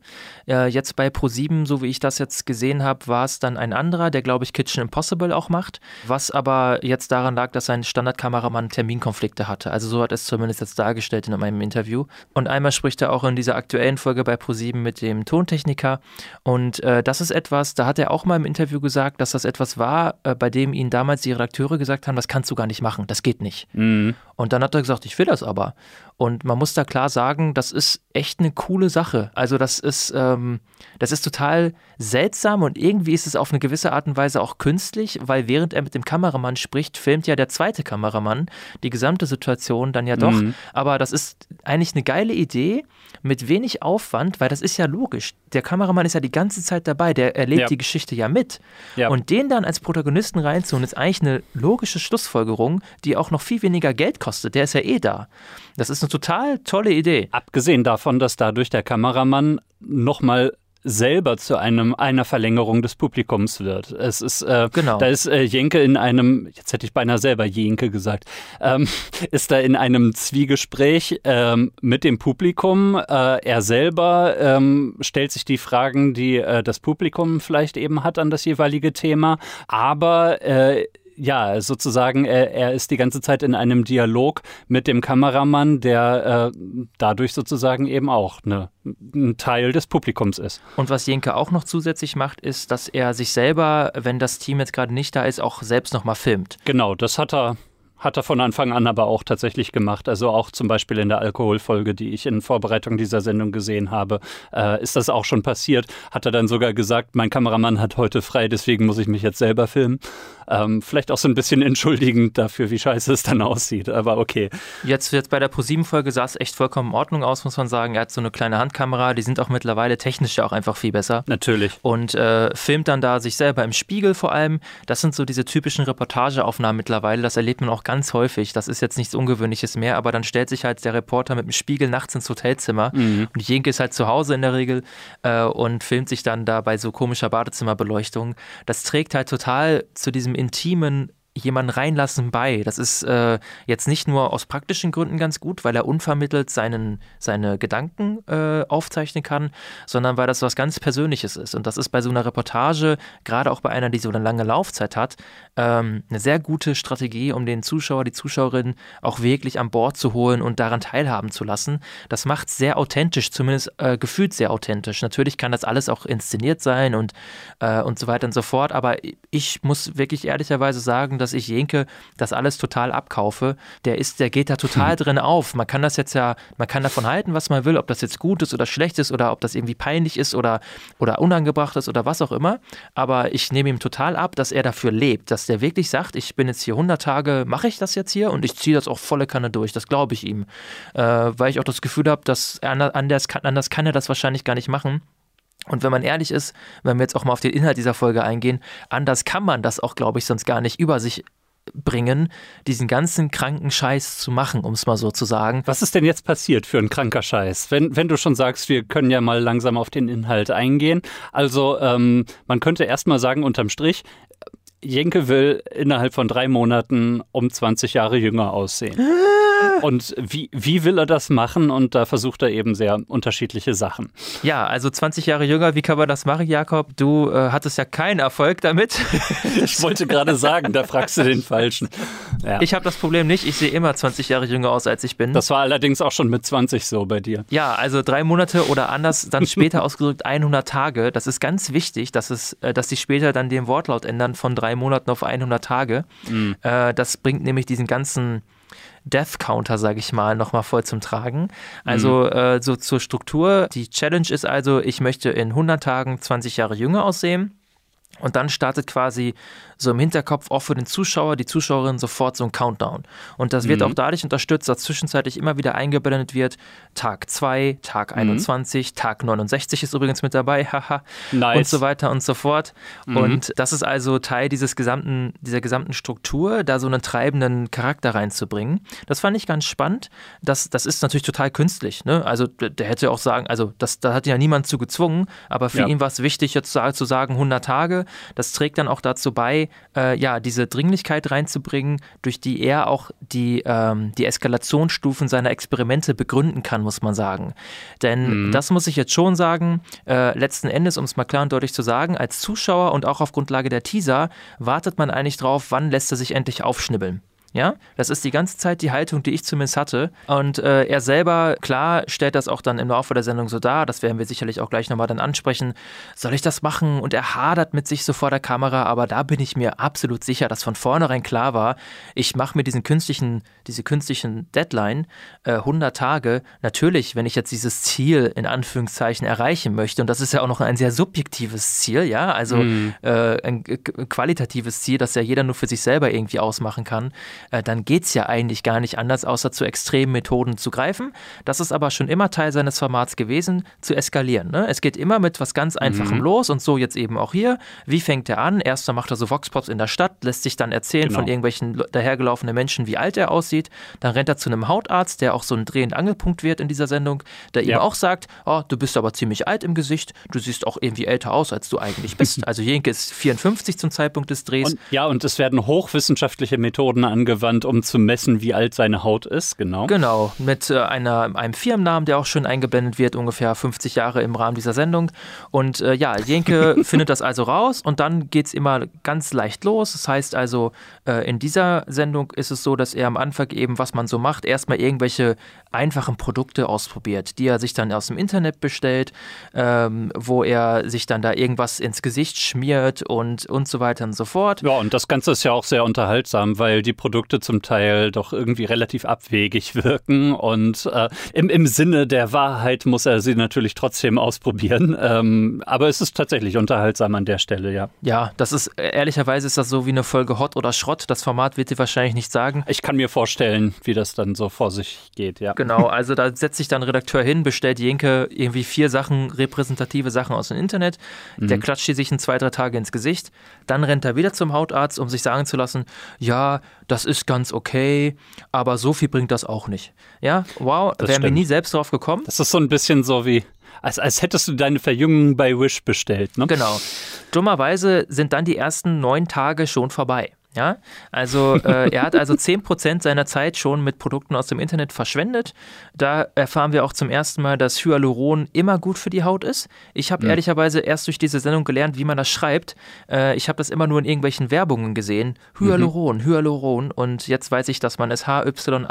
Äh, jetzt bei Pro7, so wie ich das jetzt gesehen habe, war es dann ein anderer, der, glaube ich, Kitchen Impossible auch macht. Was aber jetzt daran lag, dass sein Standardkameramann Terminkonflikte hatte. Also so hat es zumindest jetzt dargestellt in meinem Interview. Und einmal spricht er auch in dieser aktuellen Folge bei Pro7 mit dem Tontechniker. Und äh, das ist etwas, da hat er auch mal im Interview gesagt, dass das etwas war, äh, bei dem ihn damals die Redakteure gesagt haben, das kannst du gar nicht machen, das geht nicht. Mhm. Und dann hat er gesagt, ich will das aber. Und man muss da klar sagen, das ist echt eine coole Sache. Also das ist, ähm, das ist total seltsam und irgendwie ist es auf eine gewisse Art und Weise auch künstlich, weil während er mit dem Kameramann spricht, filmt ja der zweite Kameramann die gesamte Situation dann ja doch. Mhm. Aber das ist eigentlich eine geile Idee mit wenig Aufwand, weil das ist ja logisch. Der Kameramann ist ja die ganze Zeit dabei, der erlebt ja. die Geschichte ja mit. Ja. Und den dann als Protagonisten reinzuholen, ist eigentlich eine logische Schlussfolgerung, die auch noch viel weniger Geld kostet. Der ist ja eh da. Das ist eine total tolle Idee. Abgesehen davon, dass dadurch der Kameramann nochmal selber zu einem einer Verlängerung des Publikums wird. Es ist äh, genau. da ist äh, Jenke in einem, jetzt hätte ich beinahe selber Jenke gesagt, ähm, ist da in einem Zwiegespräch ähm, mit dem Publikum. Äh, er selber ähm, stellt sich die Fragen, die äh, das Publikum vielleicht eben hat an das jeweilige Thema, aber äh, ja, sozusagen, er, er, ist die ganze Zeit in einem Dialog mit dem Kameramann, der äh, dadurch sozusagen eben auch eine, ein Teil des Publikums ist. Und was Jenke auch noch zusätzlich macht, ist, dass er sich selber, wenn das Team jetzt gerade nicht da ist, auch selbst nochmal filmt. Genau, das hat er hat er von Anfang an aber auch tatsächlich gemacht. Also auch zum Beispiel in der Alkoholfolge, die ich in Vorbereitung dieser Sendung gesehen habe, äh, ist das auch schon passiert. Hat er dann sogar gesagt, mein Kameramann hat heute frei, deswegen muss ich mich jetzt selber filmen. Ähm, vielleicht auch so ein bisschen entschuldigend dafür, wie scheiße es dann aussieht, aber okay. Jetzt, jetzt bei der ProSieben-Folge sah es echt vollkommen in Ordnung aus, muss man sagen. Er hat so eine kleine Handkamera, die sind auch mittlerweile technisch ja auch einfach viel besser. Natürlich. Und äh, filmt dann da sich selber im Spiegel vor allem. Das sind so diese typischen Reportageaufnahmen mittlerweile. Das erlebt man auch ganz häufig. Das ist jetzt nichts Ungewöhnliches mehr, aber dann stellt sich halt der Reporter mit dem Spiegel nachts ins Hotelzimmer mhm. und Jenke ist halt zu Hause in der Regel äh, und filmt sich dann da bei so komischer Badezimmerbeleuchtung. Das trägt halt total zu diesem intimen jemanden reinlassen bei. Das ist äh, jetzt nicht nur aus praktischen Gründen ganz gut, weil er unvermittelt seinen, seine Gedanken äh, aufzeichnen kann, sondern weil das was ganz Persönliches ist. Und das ist bei so einer Reportage, gerade auch bei einer, die so eine lange Laufzeit hat, ähm, eine sehr gute Strategie, um den Zuschauer, die Zuschauerin auch wirklich an Bord zu holen und daran teilhaben zu lassen. Das macht es sehr authentisch, zumindest äh, gefühlt sehr authentisch. Natürlich kann das alles auch inszeniert sein und, äh, und so weiter und so fort, aber ich muss wirklich ehrlicherweise sagen, dass ich Jenke das alles total abkaufe. Der ist, der geht da total hm. drin auf. Man kann das jetzt ja, man kann davon halten, was man will, ob das jetzt gut ist oder schlecht ist oder ob das irgendwie peinlich ist oder, oder unangebracht ist oder was auch immer. Aber ich nehme ihm total ab, dass er dafür lebt, dass der wirklich sagt, ich bin jetzt hier 100 Tage, mache ich das jetzt hier und ich ziehe das auch volle Kanne durch. Das glaube ich ihm. Äh, weil ich auch das Gefühl habe, dass anders anders kann er das wahrscheinlich gar nicht machen. Und wenn man ehrlich ist, wenn wir jetzt auch mal auf den Inhalt dieser Folge eingehen, anders kann man das auch, glaube ich, sonst gar nicht über sich bringen, diesen ganzen kranken Scheiß zu machen, um es mal so zu sagen. Was ist denn jetzt passiert für ein kranker Scheiß? Wenn, wenn du schon sagst, wir können ja mal langsam auf den Inhalt eingehen. Also ähm, man könnte erst mal sagen, unterm Strich, Jenke will innerhalb von drei Monaten um 20 Jahre jünger aussehen. Und wie, wie will er das machen? Und da versucht er eben sehr unterschiedliche Sachen. Ja, also 20 Jahre jünger, wie kann man das machen, Jakob? Du äh, hattest ja keinen Erfolg damit. ich wollte gerade sagen, da fragst du den Falschen. Ja. Ich habe das Problem nicht. Ich sehe immer 20 Jahre jünger aus, als ich bin. Das war allerdings auch schon mit 20 so bei dir. Ja, also drei Monate oder anders, dann später ausgedrückt 100 Tage. Das ist ganz wichtig, dass, es, äh, dass sie später dann den Wortlaut ändern von drei Monaten auf 100 Tage. Mhm. Äh, das bringt nämlich diesen ganzen Death Counter, sage ich mal, nochmal voll zum Tragen. Also mhm. äh, so zur Struktur. Die Challenge ist also, ich möchte in 100 Tagen 20 Jahre jünger aussehen. Und dann startet quasi so im Hinterkopf auch für den Zuschauer, die Zuschauerin sofort so ein Countdown. Und das wird mhm. auch dadurch unterstützt, dass zwischenzeitlich immer wieder eingeblendet wird, Tag 2, Tag mhm. 21, Tag 69 ist übrigens mit dabei, haha, nice. und so weiter und so fort. Mhm. Und das ist also Teil dieses gesamten, dieser gesamten Struktur, da so einen treibenden Charakter reinzubringen. Das fand ich ganz spannend. Das, das ist natürlich total künstlich. Ne? Also der hätte auch sagen, also das, da hat ja niemand zu gezwungen, aber für ja. ihn war es wichtig, jetzt zu sagen 100 Tage. Das trägt dann auch dazu bei, äh, ja, diese Dringlichkeit reinzubringen, durch die er auch die, ähm, die Eskalationsstufen seiner Experimente begründen kann, muss man sagen. Denn mhm. das muss ich jetzt schon sagen, äh, letzten Endes, um es mal klar und deutlich zu sagen, als Zuschauer und auch auf Grundlage der Teaser wartet man eigentlich drauf, wann lässt er sich endlich aufschnibbeln. Ja, das ist die ganze Zeit die Haltung, die ich zumindest hatte. Und äh, er selber, klar, stellt das auch dann im Laufe der Sendung so dar. Das werden wir sicherlich auch gleich nochmal dann ansprechen. Soll ich das machen? Und er hadert mit sich so vor der Kamera. Aber da bin ich mir absolut sicher, dass von vornherein klar war, ich mache mir diesen künstlichen, diese künstlichen Deadline, äh, 100 Tage. Natürlich, wenn ich jetzt dieses Ziel in Anführungszeichen erreichen möchte, und das ist ja auch noch ein sehr subjektives Ziel, ja, also mhm. äh, ein qualitatives Ziel, das ja jeder nur für sich selber irgendwie ausmachen kann äh, dann geht es ja eigentlich gar nicht anders, außer zu extremen Methoden zu greifen. Das ist aber schon immer Teil seines Formats gewesen, zu eskalieren. Ne? Es geht immer mit was ganz Einfachem mhm. los und so jetzt eben auch hier. Wie fängt er an? Erst macht er so Voxpops in der Stadt, lässt sich dann erzählen genau. von irgendwelchen dahergelaufenen Menschen, wie alt er aussieht. Dann rennt er zu einem Hautarzt, der auch so ein Dreh- und Angelpunkt wird in dieser Sendung, der ja. ihm auch sagt, oh, du bist aber ziemlich alt im Gesicht, du siehst auch irgendwie älter aus, als du eigentlich bist. also Jenke ist 54 zum Zeitpunkt des Drehs. Und, ja, und es werden hochwissenschaftliche Methoden angewandt, um zu messen, wie alt seine Haut ist, genau. Genau, mit äh, einer, einem Firmennamen, der auch schon eingeblendet wird, ungefähr 50 Jahre im Rahmen dieser Sendung. Und äh, ja, Jenke findet das also raus und dann geht es immer ganz leicht los. Das heißt also, äh, in dieser Sendung ist es so, dass er am Anfang eben, was man so macht, erstmal irgendwelche einfachen Produkte ausprobiert, die er sich dann aus dem Internet bestellt, ähm, wo er sich dann da irgendwas ins Gesicht schmiert und, und so weiter und so fort. Ja, und das Ganze ist ja auch sehr unterhaltsam, weil die Produkte zum Teil doch irgendwie relativ abwegig wirken und äh, im, im Sinne der Wahrheit muss er sie natürlich trotzdem ausprobieren. Ähm, aber es ist tatsächlich unterhaltsam an der Stelle, ja. Ja, das ist, ehrlicherweise ist das so wie eine Folge Hot oder Schrott. Das Format wird dir wahrscheinlich nicht sagen. Ich kann mir vorstellen, wie das dann so vor sich geht, ja. Genau, also da setzt sich dann ein Redakteur hin, bestellt Jenke irgendwie vier Sachen, repräsentative Sachen aus dem Internet. Mhm. Der klatscht die sich in zwei, drei Tage ins Gesicht. Dann rennt er wieder zum Hautarzt, um sich sagen zu lassen, ja, das ist ganz okay, aber so viel bringt das auch nicht. Ja, wow, wären wir nie selbst drauf gekommen. Das ist so ein bisschen so wie, als, als hättest du deine Verjüngung bei Wish bestellt. Ne? Genau. Dummerweise sind dann die ersten neun Tage schon vorbei. Ja, also äh, er hat also 10% seiner Zeit schon mit Produkten aus dem Internet verschwendet. Da erfahren wir auch zum ersten Mal, dass Hyaluron immer gut für die Haut ist. Ich habe ja. ehrlicherweise erst durch diese Sendung gelernt, wie man das schreibt. Äh, ich habe das immer nur in irgendwelchen Werbungen gesehen. Hyaluron, mhm. Hyaluron. Und jetzt weiß ich, dass man es H-Y-A-L-U-R-O-N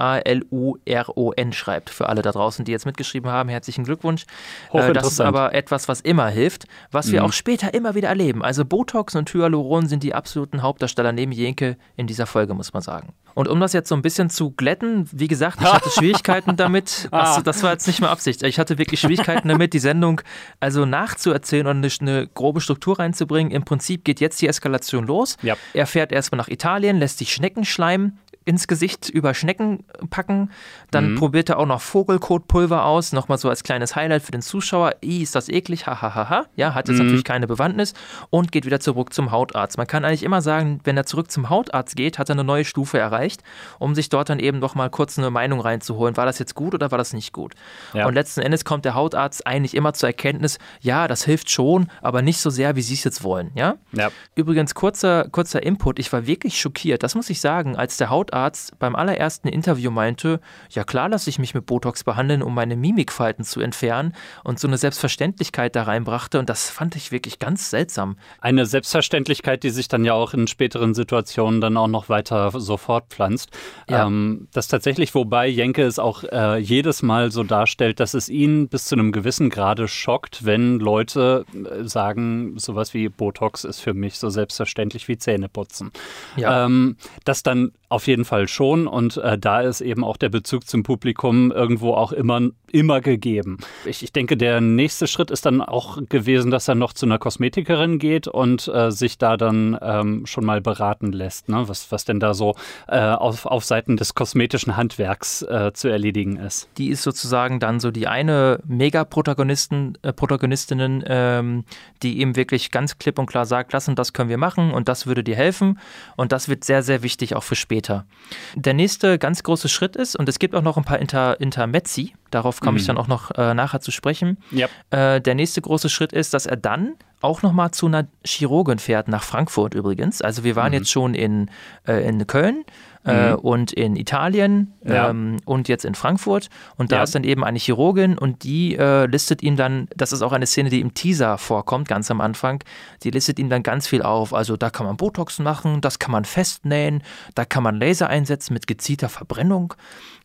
schreibt. Für alle da draußen, die jetzt mitgeschrieben haben, herzlichen Glückwunsch. Äh, das ist aber etwas, was immer hilft, was wir mhm. auch später immer wieder erleben. Also Botox und Hyaluron sind die absoluten Hauptdarsteller neben Jenke Denke in dieser Folge, muss man sagen. Und um das jetzt so ein bisschen zu glätten, wie gesagt, ich hatte Schwierigkeiten damit. Ah. das war jetzt nicht mehr Absicht. Ich hatte wirklich Schwierigkeiten damit, die Sendung also nachzuerzählen und eine, eine grobe Struktur reinzubringen. Im Prinzip geht jetzt die Eskalation los. Ja. Er fährt erstmal nach Italien, lässt sich Schnecken schleimen, ins Gesicht über Schnecken packen. Dann mhm. probiert er auch noch Vogelkotpulver aus, nochmal so als kleines Highlight für den Zuschauer. I, ist das eklig, hahaha. Ha, ha, ha. Ja, hat jetzt mhm. natürlich keine Bewandtnis und geht wieder zurück zum Hautarzt. Man kann eigentlich immer sagen, wenn er zurück zum Hautarzt geht, hat er eine neue Stufe erreicht, um sich dort dann eben nochmal kurz eine Meinung reinzuholen. War das jetzt gut oder war das nicht gut? Ja. Und letzten Endes kommt der Hautarzt eigentlich immer zur Erkenntnis, ja, das hilft schon, aber nicht so sehr, wie Sie es jetzt wollen. Ja? ja. Übrigens, kurzer, kurzer Input, ich war wirklich schockiert, das muss ich sagen, als der Hautarzt Arzt beim allerersten Interview meinte, ja klar lasse ich mich mit Botox behandeln, um meine Mimikfalten zu entfernen und so eine Selbstverständlichkeit da reinbrachte und das fand ich wirklich ganz seltsam. Eine Selbstverständlichkeit, die sich dann ja auch in späteren Situationen dann auch noch weiter so fortpflanzt. Ja. Ähm, das tatsächlich, wobei Jenke es auch äh, jedes Mal so darstellt, dass es ihn bis zu einem gewissen Grade schockt, wenn Leute äh, sagen, sowas wie Botox ist für mich so selbstverständlich wie Zähneputzen. Ja. Ähm, das dann auf jeden Fall schon und äh, da ist eben auch der Bezug zum Publikum irgendwo auch immer, immer gegeben. Ich, ich denke, der nächste Schritt ist dann auch gewesen, dass er noch zu einer Kosmetikerin geht und äh, sich da dann ähm, schon mal beraten lässt, ne? was, was denn da so äh, auf, auf Seiten des kosmetischen Handwerks äh, zu erledigen ist. Die ist sozusagen dann so die eine Mega-Protagonistin, äh, Protagonistinnen, ähm, die eben wirklich ganz klipp und klar sagt, lass und das können wir machen und das würde dir helfen und das wird sehr, sehr wichtig auch für später. Der nächste ganz große Schritt ist, und es gibt auch noch ein paar Inter Intermezzi, darauf komme mhm. ich dann auch noch äh, nachher zu sprechen. Yep. Äh, der nächste große Schritt ist, dass er dann auch nochmal zu einer Chirurgin fährt, nach Frankfurt übrigens. Also wir waren mhm. jetzt schon in, äh, in Köln, äh, mhm. und in Italien ja. ähm, und jetzt in Frankfurt. Und da ja. ist dann eben eine Chirurgin und die äh, listet ihm dann, das ist auch eine Szene, die im Teaser vorkommt, ganz am Anfang, die listet ihm dann ganz viel auf. Also da kann man Botox machen, das kann man festnähen, da kann man Laser einsetzen mit gezielter Verbrennung.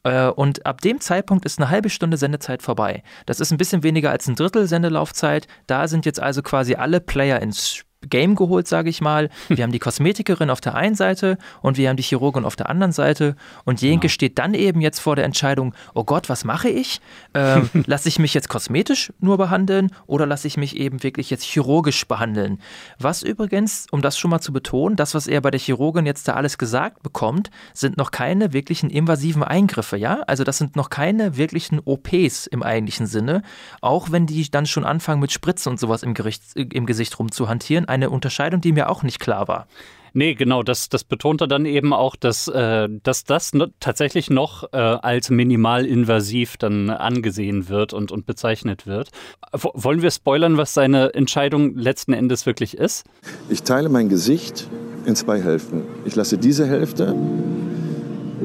Äh, und ab dem Zeitpunkt ist eine halbe Stunde Sendezeit vorbei. Das ist ein bisschen weniger als ein Drittel Sendelaufzeit. Da sind jetzt also quasi alle Player ins Spiel Game geholt, sage ich mal. Wir haben die Kosmetikerin auf der einen Seite und wir haben die Chirurgin auf der anderen Seite. Und Jenke ja. steht dann eben jetzt vor der Entscheidung, oh Gott, was mache ich? Ähm, lasse ich mich jetzt kosmetisch nur behandeln oder lasse ich mich eben wirklich jetzt chirurgisch behandeln? Was übrigens, um das schon mal zu betonen, das, was er bei der Chirurgin jetzt da alles gesagt bekommt, sind noch keine wirklichen invasiven Eingriffe, ja? Also das sind noch keine wirklichen OPs im eigentlichen Sinne, auch wenn die dann schon anfangen mit Spritzen und sowas im, Gericht, im Gesicht rumzuhantieren eine Unterscheidung, die mir auch nicht klar war. Nee, genau, das, das betont er dann eben auch, dass, äh, dass das no, tatsächlich noch äh, als minimalinvasiv dann angesehen wird und, und bezeichnet wird. W wollen wir spoilern, was seine Entscheidung letzten Endes wirklich ist? Ich teile mein Gesicht in zwei Hälften. Ich lasse diese Hälfte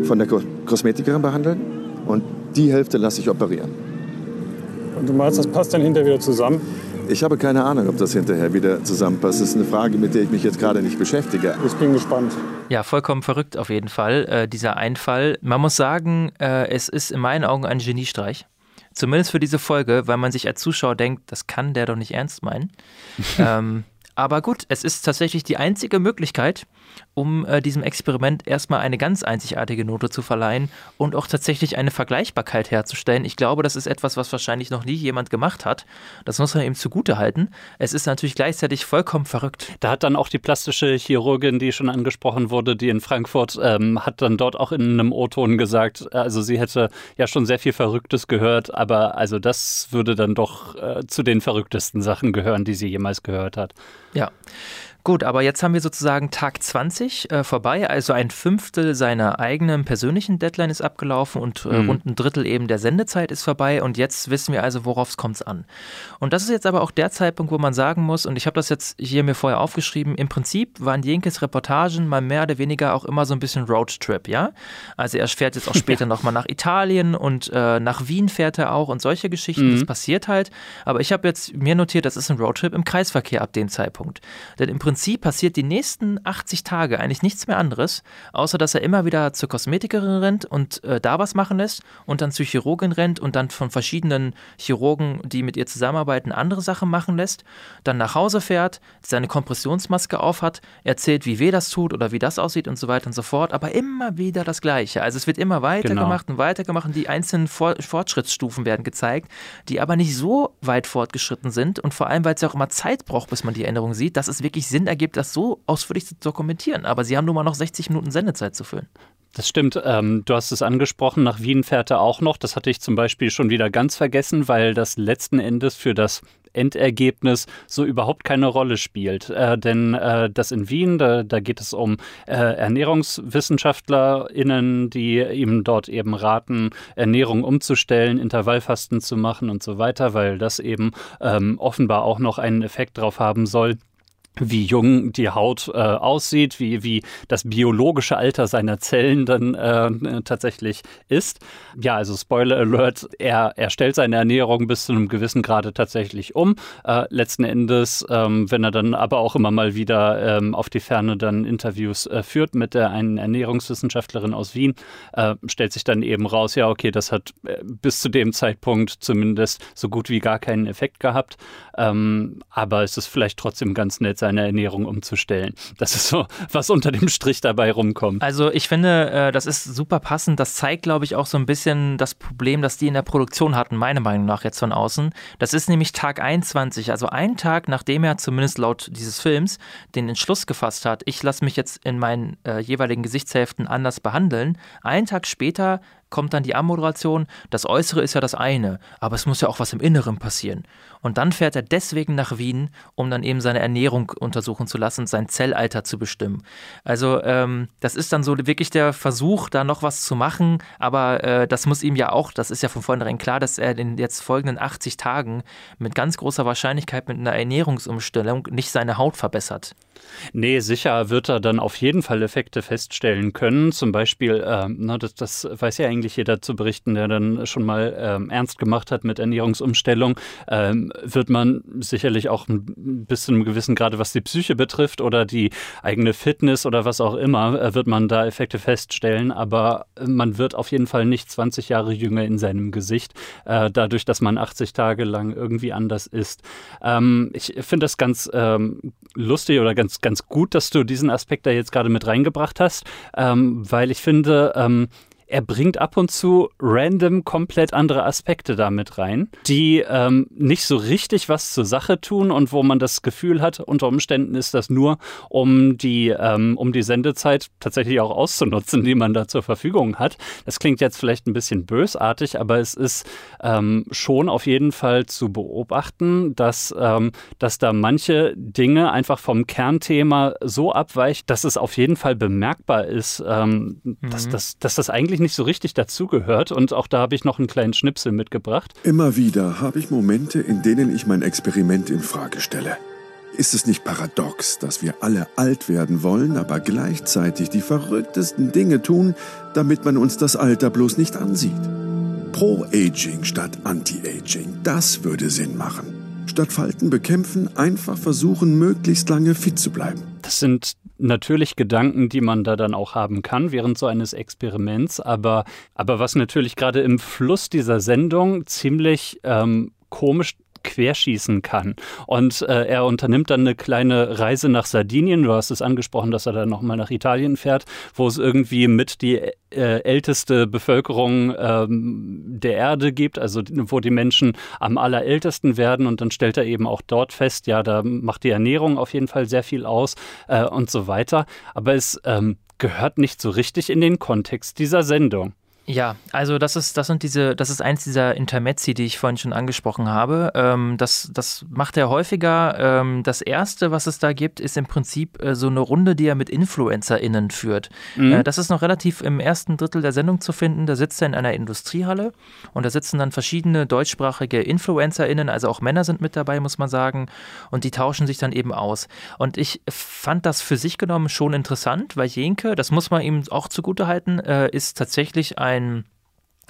von der Kosmetikerin behandeln und die Hälfte lasse ich operieren. Und du meinst, das passt dann hinterher wieder zusammen? Ich habe keine Ahnung, ob das hinterher wieder zusammenpasst. Das ist eine Frage, mit der ich mich jetzt gerade nicht beschäftige. Ich bin gespannt. Ja, vollkommen verrückt auf jeden Fall, äh, dieser Einfall. Man muss sagen, äh, es ist in meinen Augen ein Geniestreich. Zumindest für diese Folge, weil man sich als Zuschauer denkt, das kann der doch nicht ernst meinen. ähm, aber gut, es ist tatsächlich die einzige Möglichkeit, um äh, diesem Experiment erstmal eine ganz einzigartige Note zu verleihen und auch tatsächlich eine Vergleichbarkeit herzustellen. Ich glaube, das ist etwas, was wahrscheinlich noch nie jemand gemacht hat. Das muss man ihm zugute halten. Es ist natürlich gleichzeitig vollkommen verrückt. Da hat dann auch die plastische Chirurgin, die schon angesprochen wurde, die in Frankfurt, ähm, hat dann dort auch in einem O-Ton gesagt, also sie hätte ja schon sehr viel Verrücktes gehört, aber also das würde dann doch äh, zu den verrücktesten Sachen gehören, die sie jemals gehört hat. Ja. Gut, aber jetzt haben wir sozusagen Tag 20 äh, vorbei, also ein Fünftel seiner eigenen persönlichen Deadline ist abgelaufen und äh, mhm. rund ein Drittel eben der Sendezeit ist vorbei und jetzt wissen wir also, worauf es kommt an. Und das ist jetzt aber auch der Zeitpunkt, wo man sagen muss, und ich habe das jetzt hier mir vorher aufgeschrieben, im Prinzip waren Jenkes Reportagen mal mehr oder weniger auch immer so ein bisschen Roadtrip, ja? Also er fährt jetzt auch später ja. nochmal nach Italien und äh, nach Wien fährt er auch und solche Geschichten, mhm. das passiert halt. Aber ich habe jetzt mir notiert, das ist ein Roadtrip im Kreisverkehr ab dem Zeitpunkt. Denn im Prinzip Prinzip passiert die nächsten 80 Tage eigentlich nichts mehr anderes, außer dass er immer wieder zur Kosmetikerin rennt und äh, da was machen lässt und dann zur Chirurgin rennt und dann von verschiedenen Chirurgen, die mit ihr zusammenarbeiten, andere Sachen machen lässt, dann nach Hause fährt, seine Kompressionsmaske aufhat, erzählt, wie weh das tut oder wie das aussieht und so weiter und so fort, aber immer wieder das Gleiche. Also es wird immer weitergemacht genau. und weitergemacht und die einzelnen For Fortschrittsstufen werden gezeigt, die aber nicht so weit fortgeschritten sind und vor allem, weil es ja auch immer Zeit braucht, bis man die Änderung sieht, dass es wirklich Sinn Sinn ergibt, das so ausführlich zu dokumentieren. Aber sie haben nun mal noch 60 Minuten Sendezeit zu füllen. Das stimmt. Ähm, du hast es angesprochen, nach Wien fährt er auch noch. Das hatte ich zum Beispiel schon wieder ganz vergessen, weil das letzten Endes für das Endergebnis so überhaupt keine Rolle spielt. Äh, denn äh, das in Wien, da, da geht es um äh, ErnährungswissenschaftlerInnen, die ihm dort eben raten, Ernährung umzustellen, Intervallfasten zu machen und so weiter, weil das eben ähm, offenbar auch noch einen Effekt drauf haben soll wie jung die Haut äh, aussieht, wie, wie das biologische Alter seiner Zellen dann äh, tatsächlich ist. Ja, also Spoiler Alert, er, er stellt seine Ernährung bis zu einem gewissen Grade tatsächlich um. Äh, letzten Endes, ähm, wenn er dann aber auch immer mal wieder ähm, auf die Ferne dann Interviews äh, führt mit der einen Ernährungswissenschaftlerin aus Wien, äh, stellt sich dann eben raus, ja, okay, das hat äh, bis zu dem Zeitpunkt zumindest so gut wie gar keinen Effekt gehabt. Ähm, aber es ist vielleicht trotzdem ganz nett, seine Ernährung umzustellen. Das ist so, was unter dem Strich dabei rumkommt. Also ich finde, äh, das ist super passend. Das zeigt, glaube ich, auch so ein bisschen das Problem, das die in der Produktion hatten, meiner Meinung nach jetzt von außen. Das ist nämlich Tag 21, also ein Tag, nachdem er zumindest laut dieses Films den Entschluss gefasst hat, ich lasse mich jetzt in meinen äh, jeweiligen Gesichtshälften anders behandeln. Einen Tag später kommt dann die Ammoderation. Das Äußere ist ja das eine, aber es muss ja auch was im Inneren passieren. Und dann fährt er deswegen nach Wien, um dann eben seine Ernährung untersuchen zu lassen sein Zellalter zu bestimmen. Also ähm, das ist dann so wirklich der Versuch, da noch was zu machen, aber äh, das muss ihm ja auch, das ist ja von vornherein klar, dass er in den jetzt folgenden 80 Tagen mit ganz großer Wahrscheinlichkeit mit einer Ernährungsumstellung nicht seine Haut verbessert. Nee, sicher wird er dann auf jeden Fall Effekte feststellen können. Zum Beispiel, äh, na, das, das, weiß ja eigentlich jeder zu berichten, der dann schon mal ähm, ernst gemacht hat mit Ernährungsumstellung, ähm, wird man sicherlich auch bis zu einem gewissen Grade, was die Psyche betrifft oder die eigene Fitness oder was auch immer, äh, wird man da Effekte feststellen. Aber man wird auf jeden Fall nicht 20 Jahre jünger in seinem Gesicht, äh, dadurch, dass man 80 Tage lang irgendwie anders ist. Ähm, ich finde das ganz ähm, lustig oder ganz, ganz gut, dass du diesen Aspekt da jetzt gerade mit reingebracht hast, ähm, weil ich finde, ähm, er bringt ab und zu random komplett andere Aspekte damit rein, die ähm, nicht so richtig was zur Sache tun und wo man das Gefühl hat, unter Umständen ist das nur, um die, ähm, um die Sendezeit tatsächlich auch auszunutzen, die man da zur Verfügung hat. Das klingt jetzt vielleicht ein bisschen bösartig, aber es ist ähm, schon auf jeden Fall zu beobachten, dass, ähm, dass da manche Dinge einfach vom Kernthema so abweicht, dass es auf jeden Fall bemerkbar ist, ähm, mhm. dass, dass, dass das eigentlich eigentlich nicht so richtig dazugehört und auch da habe ich noch einen kleinen Schnipsel mitgebracht. Immer wieder habe ich Momente, in denen ich mein Experiment in Frage stelle. Ist es nicht paradox, dass wir alle alt werden wollen, aber gleichzeitig die verrücktesten Dinge tun, damit man uns das Alter bloß nicht ansieht? Pro-Aging statt Anti-Aging, das würde Sinn machen. Statt Falten bekämpfen, einfach versuchen, möglichst lange fit zu bleiben. Das sind natürlich Gedanken, die man da dann auch haben kann während so eines Experiments. Aber, aber was natürlich gerade im Fluss dieser Sendung ziemlich ähm, komisch querschießen kann. Und äh, er unternimmt dann eine kleine Reise nach Sardinien. Du hast es angesprochen, dass er dann nochmal nach Italien fährt, wo es irgendwie mit die äh, älteste Bevölkerung ähm, der Erde gibt, also wo die Menschen am allerältesten werden. Und dann stellt er eben auch dort fest, ja, da macht die Ernährung auf jeden Fall sehr viel aus äh, und so weiter. Aber es ähm, gehört nicht so richtig in den Kontext dieser Sendung. Ja, also das ist, das sind diese, das ist eins dieser Intermezzi, die ich vorhin schon angesprochen habe. Ähm, das, das macht er häufiger. Ähm, das erste, was es da gibt, ist im Prinzip äh, so eine Runde, die er mit InfluencerInnen führt. Mhm. Äh, das ist noch relativ im ersten Drittel der Sendung zu finden. Da sitzt er in einer Industriehalle und da sitzen dann verschiedene deutschsprachige InfluencerInnen, also auch Männer sind mit dabei, muss man sagen, und die tauschen sich dann eben aus. Und ich fand das für sich genommen schon interessant, weil Jenke, das muss man ihm auch zugutehalten, äh, ist tatsächlich ein ein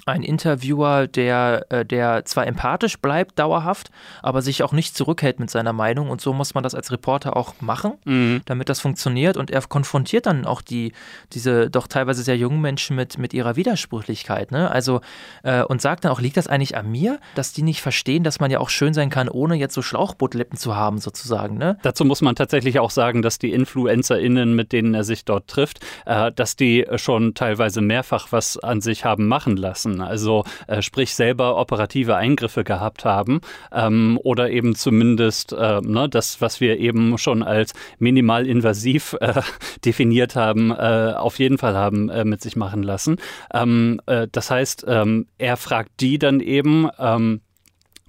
ein Interviewer, der, äh, der zwar empathisch bleibt, dauerhaft, aber sich auch nicht zurückhält mit seiner Meinung. Und so muss man das als Reporter auch machen, mhm. damit das funktioniert. Und er konfrontiert dann auch die, diese doch teilweise sehr jungen Menschen mit, mit ihrer Widersprüchlichkeit. Ne? Also, äh, und sagt dann auch, liegt das eigentlich an mir, dass die nicht verstehen, dass man ja auch schön sein kann, ohne jetzt so Schlauchbootlippen zu haben, sozusagen. Ne? Dazu muss man tatsächlich auch sagen, dass die InfluencerInnen, mit denen er sich dort trifft, äh, dass die schon teilweise mehrfach was an sich haben machen lassen also äh, sprich selber operative Eingriffe gehabt haben ähm, oder eben zumindest äh, ne, das, was wir eben schon als minimalinvasiv äh, definiert haben, äh, auf jeden Fall haben äh, mit sich machen lassen. Ähm, äh, das heißt, ähm, er fragt die dann eben, ähm,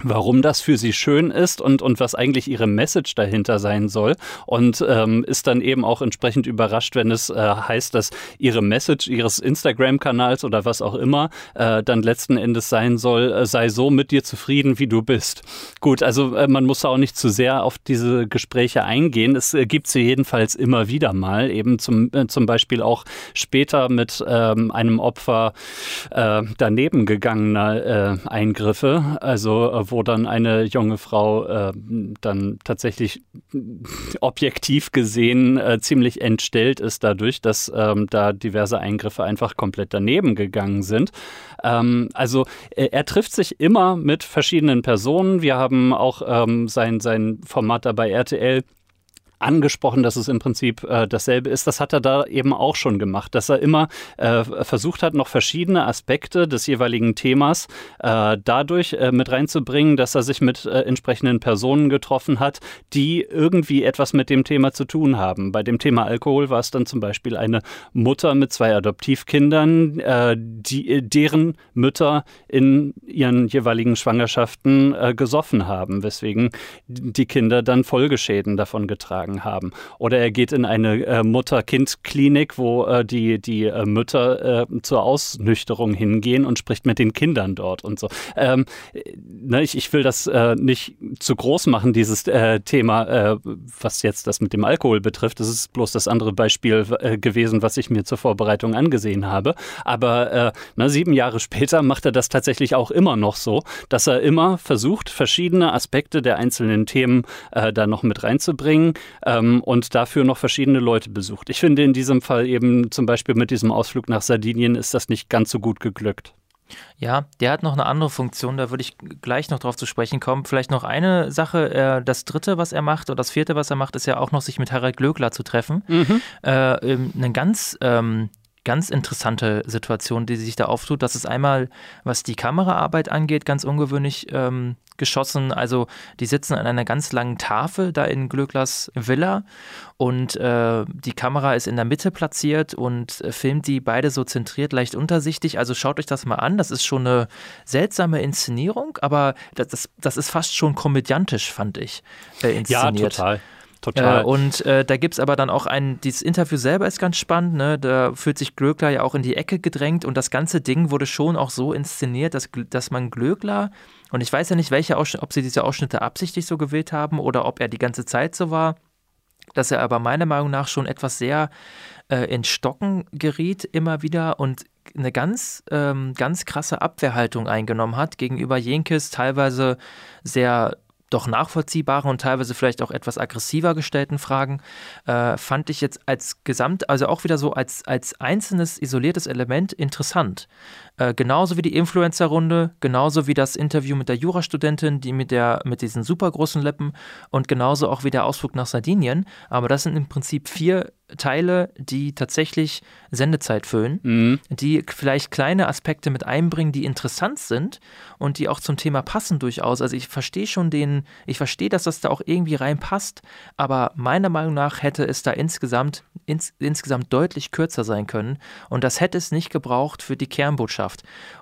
warum das für sie schön ist und, und was eigentlich ihre Message dahinter sein soll. Und ähm, ist dann eben auch entsprechend überrascht, wenn es äh, heißt, dass ihre Message ihres Instagram-Kanals oder was auch immer äh, dann letzten Endes sein soll, äh, sei so mit dir zufrieden, wie du bist. Gut, also äh, man muss auch nicht zu sehr auf diese Gespräche eingehen. Es äh, gibt sie jedenfalls immer wieder mal, eben zum, äh, zum Beispiel auch später mit ähm, einem Opfer äh, daneben gegangener Eingriffe. Also wo dann eine junge Frau äh, dann tatsächlich objektiv gesehen äh, ziemlich entstellt ist dadurch, dass ähm, da diverse Eingriffe einfach komplett daneben gegangen sind. Ähm, also er, er, trifft sich immer mit verschiedenen Personen. Wir haben auch ähm, sein, sein Format da bei RTL angesprochen, dass es im Prinzip äh, dasselbe ist. Das hat er da eben auch schon gemacht, dass er immer äh, versucht hat, noch verschiedene Aspekte des jeweiligen Themas äh, dadurch äh, mit reinzubringen, dass er sich mit äh, entsprechenden Personen getroffen hat, die irgendwie etwas mit dem Thema zu tun haben. Bei dem Thema Alkohol war es dann zum Beispiel eine Mutter mit zwei Adoptivkindern, äh, die, deren Mütter in ihren jeweiligen Schwangerschaften gesoffen haben, weswegen die Kinder dann Folgeschäden davon getragen beigetragen haben. Oder er geht in eine äh, Mutter-Kind-Klinik, wo äh, die, die äh, Mütter äh, zur Ausnüchterung hingehen und spricht mit den Kindern dort und so. Ähm, ne, ich, ich will das äh, nicht zu groß machen, dieses Thema, was jetzt das mit dem Alkohol betrifft. Das ist bloß das andere Beispiel gewesen, was ich mir zur Vorbereitung angesehen habe. Aber na, sieben Jahre später macht er das tatsächlich auch immer noch so, dass er immer versucht, verschiedene Aspekte der einzelnen Themen äh, da noch mit reinzubringen ähm, und dafür noch verschiedene Leute besucht. Ich finde in diesem Fall eben zum Beispiel mit diesem Ausflug nach Sardinien ist das nicht ganz so gut geglückt. Ja, der hat noch eine andere Funktion, da würde ich gleich noch drauf zu sprechen kommen. Vielleicht noch eine Sache, äh, das dritte, was er macht, oder das vierte, was er macht, ist ja auch noch, sich mit Harald Glöckler zu treffen. Mhm. Äh, eine ganz ähm, ganz interessante Situation, die sich da auftut. Das ist einmal, was die Kameraarbeit angeht, ganz ungewöhnlich ähm, geschossen. Also die sitzen an einer ganz langen Tafel da in Glöcklers Villa und äh, die Kamera ist in der Mitte platziert und äh, filmt die beide so zentriert, leicht untersichtig. Also schaut euch das mal an. Das ist schon eine seltsame Inszenierung, aber das, das ist fast schon komödiantisch, fand ich, äh, inszeniert. Ja, total. Total. Äh, und äh, da gibt es aber dann auch ein, dieses Interview selber ist ganz spannend, ne? da fühlt sich Glöckler ja auch in die Ecke gedrängt und das ganze Ding wurde schon auch so inszeniert, dass, dass man Glöckler, und ich weiß ja nicht, welche ob sie diese Ausschnitte absichtlich so gewählt haben oder ob er die ganze Zeit so war, dass er aber meiner Meinung nach schon etwas sehr äh, in Stocken geriet immer wieder und eine ganz, ähm, ganz krasse Abwehrhaltung eingenommen hat gegenüber Jenkes teilweise sehr doch nachvollziehbaren und teilweise vielleicht auch etwas aggressiver gestellten Fragen, äh, fand ich jetzt als Gesamt, also auch wieder so als, als einzelnes isoliertes Element interessant. Äh, genauso wie die Influencer-Runde, genauso wie das Interview mit der Jurastudentin, die mit, der, mit diesen super großen Lippen und genauso auch wie der Ausflug nach Sardinien. Aber das sind im Prinzip vier Teile, die tatsächlich Sendezeit füllen, mhm. die vielleicht kleine Aspekte mit einbringen, die interessant sind und die auch zum Thema passen durchaus. Also ich verstehe schon den, ich verstehe, dass das da auch irgendwie reinpasst, aber meiner Meinung nach hätte es da insgesamt, ins, insgesamt deutlich kürzer sein können und das hätte es nicht gebraucht für die Kernbotschaft.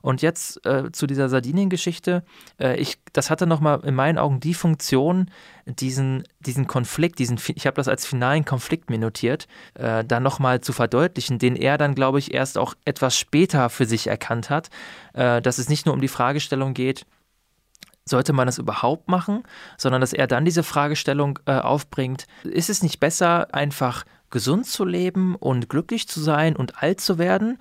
Und jetzt äh, zu dieser Sardinien-Geschichte, äh, das hatte nochmal in meinen Augen die Funktion, diesen, diesen Konflikt, diesen, ich habe das als finalen Konflikt mir notiert, äh, dann nochmal zu verdeutlichen, den er dann, glaube ich, erst auch etwas später für sich erkannt hat, äh, dass es nicht nur um die Fragestellung geht, sollte man das überhaupt machen, sondern dass er dann diese Fragestellung äh, aufbringt, ist es nicht besser, einfach gesund zu leben und glücklich zu sein und alt zu werden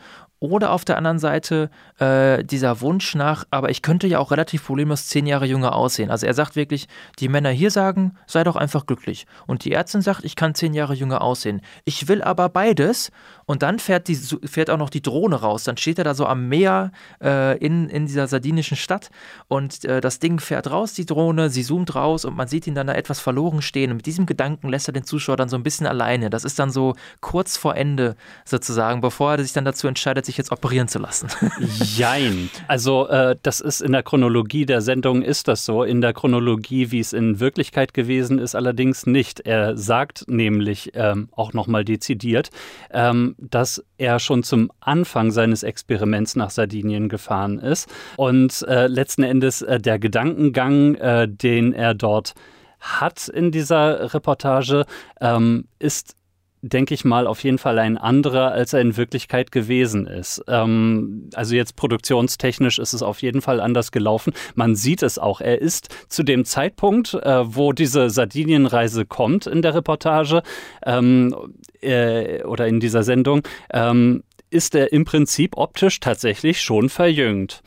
oder auf der anderen Seite äh, dieser Wunsch nach, aber ich könnte ja auch relativ problemlos zehn Jahre jünger aussehen. Also er sagt wirklich, die Männer hier sagen, sei doch einfach glücklich. Und die Ärztin sagt, ich kann zehn Jahre jünger aussehen. Ich will aber beides. Und dann fährt, die, fährt auch noch die Drohne raus. Dann steht er da so am Meer äh, in, in dieser sardinischen Stadt und äh, das Ding fährt raus, die Drohne, sie zoomt raus und man sieht ihn dann da etwas verloren stehen. Und mit diesem Gedanken lässt er den Zuschauer dann so ein bisschen alleine. Das ist dann so kurz vor Ende sozusagen, bevor er sich dann dazu entscheidet, sich jetzt operieren zu lassen. Jein. Also äh, das ist in der Chronologie der Sendung ist das so. In der Chronologie, wie es in Wirklichkeit gewesen ist, allerdings nicht. Er sagt nämlich ähm, auch nochmal dezidiert, ähm, dass er schon zum Anfang seines Experiments nach Sardinien gefahren ist und äh, letzten Endes äh, der Gedankengang, äh, den er dort hat in dieser Reportage, ähm, ist denke ich mal, auf jeden Fall ein anderer, als er in Wirklichkeit gewesen ist. Ähm, also jetzt produktionstechnisch ist es auf jeden Fall anders gelaufen. Man sieht es auch. Er ist zu dem Zeitpunkt, äh, wo diese Sardinienreise kommt in der Reportage ähm, äh, oder in dieser Sendung, ähm, ist er im Prinzip optisch tatsächlich schon verjüngt.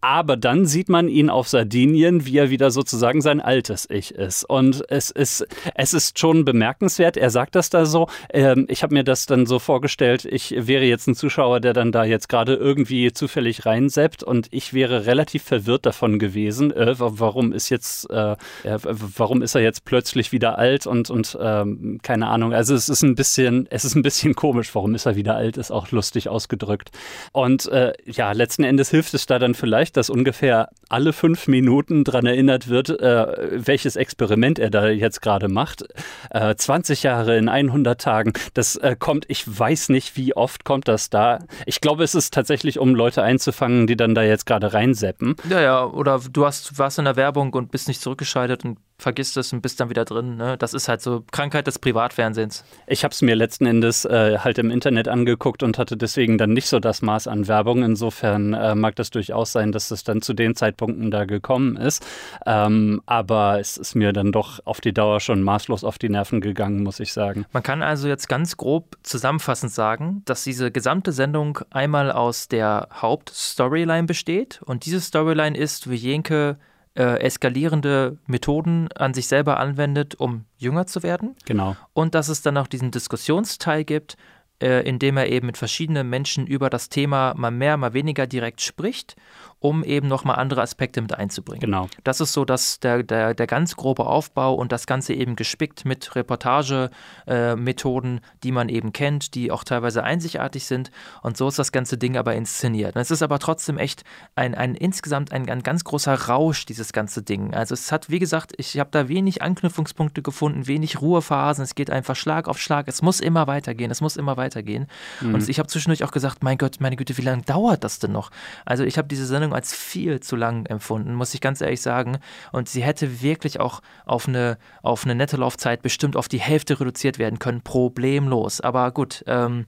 Aber dann sieht man ihn auf Sardinien, wie er wieder sozusagen sein altes Ich ist. Und es ist, es ist schon bemerkenswert. Er sagt das da so. Ähm, ich habe mir das dann so vorgestellt, ich wäre jetzt ein Zuschauer, der dann da jetzt gerade irgendwie zufällig reinseppt und ich wäre relativ verwirrt davon gewesen. Äh, warum ist jetzt, äh, warum ist er jetzt plötzlich wieder alt und, und ähm, keine Ahnung. Also es ist ein bisschen, es ist ein bisschen komisch. Warum ist er wieder alt? Ist auch lustig ausgedrückt. Und äh, ja, letzten Endes hilft es da dann vielleicht Bereich, dass ungefähr alle fünf Minuten daran erinnert wird, äh, welches Experiment er da jetzt gerade macht. Äh, 20 Jahre in 100 Tagen, das äh, kommt, ich weiß nicht, wie oft kommt das da. Ich glaube, es ist tatsächlich, um Leute einzufangen, die dann da jetzt gerade reinseppen. Ja, ja, oder du hast, warst in der Werbung und bist nicht zurückgeschaltet und vergisst es und bist dann wieder drin. Ne? Das ist halt so Krankheit des Privatfernsehens. Ich habe es mir letzten Endes äh, halt im Internet angeguckt und hatte deswegen dann nicht so das Maß an Werbung. Insofern äh, mag das durchaus sein, dass es dann zu den Zeitpunkten da gekommen ist. Ähm, aber es ist mir dann doch auf die Dauer schon maßlos auf die Nerven gegangen, muss ich sagen. Man kann also jetzt ganz grob zusammenfassend sagen, dass diese gesamte Sendung einmal aus der Hauptstoryline besteht und diese Storyline ist, wie Jenke äh, eskalierende Methoden an sich selber anwendet, um jünger zu werden. Genau. Und dass es dann auch diesen Diskussionsteil gibt, äh, in dem er eben mit verschiedenen Menschen über das Thema mal mehr, mal weniger direkt spricht um eben nochmal andere Aspekte mit einzubringen. Genau. Das ist so dass der, der, der ganz grobe Aufbau und das Ganze eben gespickt mit Reportagemethoden, äh, die man eben kennt, die auch teilweise einzigartig sind. Und so ist das ganze Ding aber inszeniert. Und es ist aber trotzdem echt ein, ein insgesamt ein, ein ganz großer Rausch, dieses ganze Ding. Also es hat, wie gesagt, ich habe da wenig Anknüpfungspunkte gefunden, wenig Ruhephasen. Es geht einfach Schlag auf Schlag. Es muss immer weitergehen. Es muss immer weitergehen. Mhm. Und ich habe zwischendurch auch gesagt, mein Gott, meine Güte, wie lange dauert das denn noch? Also ich habe diese Sendung Sendung als viel zu lang empfunden, muss ich ganz ehrlich sagen. Und sie hätte wirklich auch auf eine, auf eine nette Laufzeit bestimmt auf die Hälfte reduziert werden können, problemlos. Aber gut, ähm,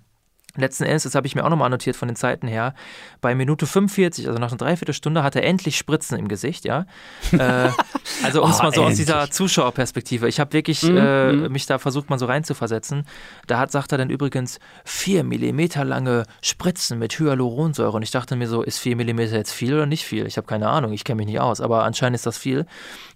Letzten Endes, das habe ich mir auch nochmal annotiert von den Zeiten her, bei Minute 45, also nach einer Dreiviertelstunde, hat er endlich Spritzen im Gesicht, ja. äh, also um es oh, mal so endlich. aus dieser Zuschauerperspektive. Ich habe wirklich mhm. äh, mhm. mich da versucht, mal so reinzuversetzen. Da hat, sagt er dann übrigens, vier Millimeter lange Spritzen mit Hyaluronsäure. Und ich dachte mir so, ist vier Millimeter jetzt viel oder nicht viel? Ich habe keine Ahnung, ich kenne mich nicht aus, aber anscheinend ist das viel.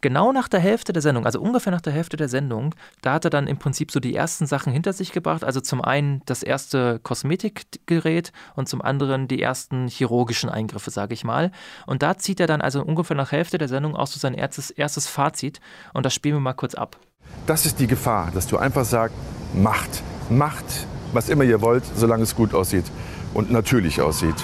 Genau nach der Hälfte der Sendung, also ungefähr nach der Hälfte der Sendung, da hat er dann im Prinzip so die ersten Sachen hinter sich gebracht. Also zum einen das erste Kosmetik Kosmetikgerät und zum anderen die ersten chirurgischen Eingriffe, sage ich mal. Und da zieht er dann also ungefähr nach Hälfte der Sendung auch so sein erstes, erstes Fazit und das spielen wir mal kurz ab. Das ist die Gefahr, dass du einfach sagst, macht, macht, was immer ihr wollt, solange es gut aussieht und natürlich aussieht.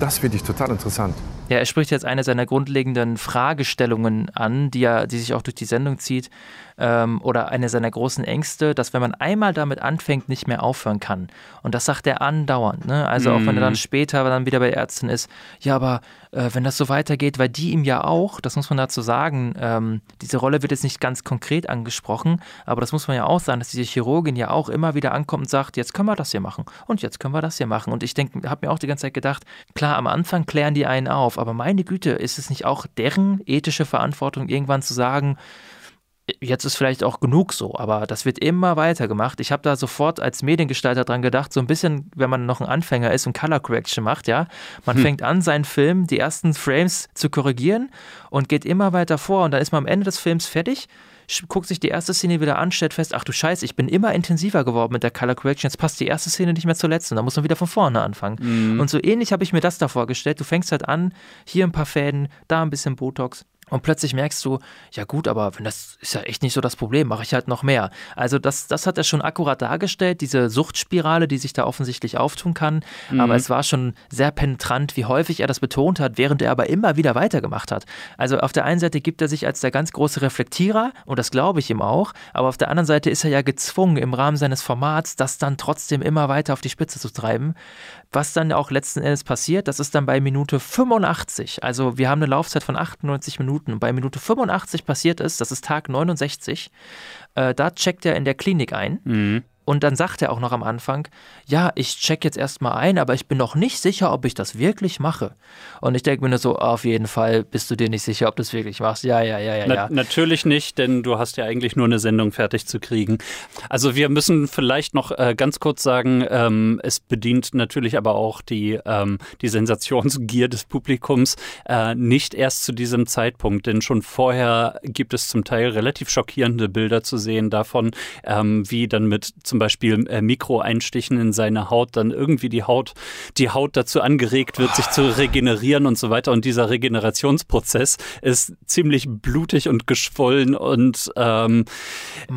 Das finde ich total interessant. Ja, er spricht jetzt eine seiner grundlegenden Fragestellungen an, die, er, die sich auch durch die Sendung zieht ähm, oder eine seiner großen Ängste, dass wenn man einmal damit anfängt, nicht mehr aufhören kann. Und das sagt er andauernd. Ne? Also auch wenn er dann mhm. später dann wieder bei Ärzten ist, ja, aber äh, wenn das so weitergeht, weil die ihm ja auch, das muss man dazu sagen, ähm, diese Rolle wird jetzt nicht ganz konkret angesprochen, aber das muss man ja auch sagen, dass diese Chirurgin ja auch immer wieder ankommt und sagt, jetzt können wir das hier machen und jetzt können wir das hier machen. Und ich denke, habe mir auch die ganze Zeit gedacht, klar, am Anfang klären die einen auf, aber meine Güte, ist es nicht auch deren ethische Verantwortung, irgendwann zu sagen, jetzt ist vielleicht auch genug so, aber das wird immer weiter gemacht. Ich habe da sofort als Mediengestalter dran gedacht, so ein bisschen, wenn man noch ein Anfänger ist und Color Correction macht, ja. Man hm. fängt an, seinen Film, die ersten Frames zu korrigieren und geht immer weiter vor und dann ist man am Ende des Films fertig guckt sich die erste Szene wieder an, stellt fest, ach du Scheiße, ich bin immer intensiver geworden mit der Color Correction, jetzt passt die erste Szene nicht mehr zur letzten, da muss man wieder von vorne anfangen. Mhm. Und so ähnlich habe ich mir das da vorgestellt. Du fängst halt an, hier ein paar Fäden, da ein bisschen Botox, und plötzlich merkst du, ja gut, aber wenn das ist ja echt nicht so das Problem, mache ich halt noch mehr. Also das, das hat er schon akkurat dargestellt, diese Suchtspirale, die sich da offensichtlich auftun kann. Mhm. Aber es war schon sehr penetrant, wie häufig er das betont hat, während er aber immer wieder weitergemacht hat. Also auf der einen Seite gibt er sich als der ganz große Reflektierer, und das glaube ich ihm auch, aber auf der anderen Seite ist er ja gezwungen, im Rahmen seines Formats das dann trotzdem immer weiter auf die Spitze zu treiben. Was dann auch letzten Endes passiert, das ist dann bei Minute 85. Also wir haben eine Laufzeit von 98 Minuten. Und bei Minute 85 passiert es, das ist Tag 69, äh, da checkt er in der Klinik ein. Mhm. Und dann sagt er auch noch am Anfang, ja, ich check jetzt erstmal ein, aber ich bin noch nicht sicher, ob ich das wirklich mache. Und ich denke mir nur so, auf jeden Fall bist du dir nicht sicher, ob du es wirklich machst. Ja, ja, ja, ja, Na, ja. Natürlich nicht, denn du hast ja eigentlich nur eine Sendung fertig zu kriegen. Also wir müssen vielleicht noch äh, ganz kurz sagen, ähm, es bedient natürlich aber auch die, ähm, die Sensationsgier des Publikums äh, nicht erst zu diesem Zeitpunkt, denn schon vorher gibt es zum Teil relativ schockierende Bilder zu sehen davon, ähm, wie dann mit zum zum Beispiel äh, Mikroeinstichen in seine Haut, dann irgendwie die Haut, die Haut dazu angeregt wird, sich zu regenerieren und so weiter. Und dieser Regenerationsprozess ist ziemlich blutig und geschwollen und ähm,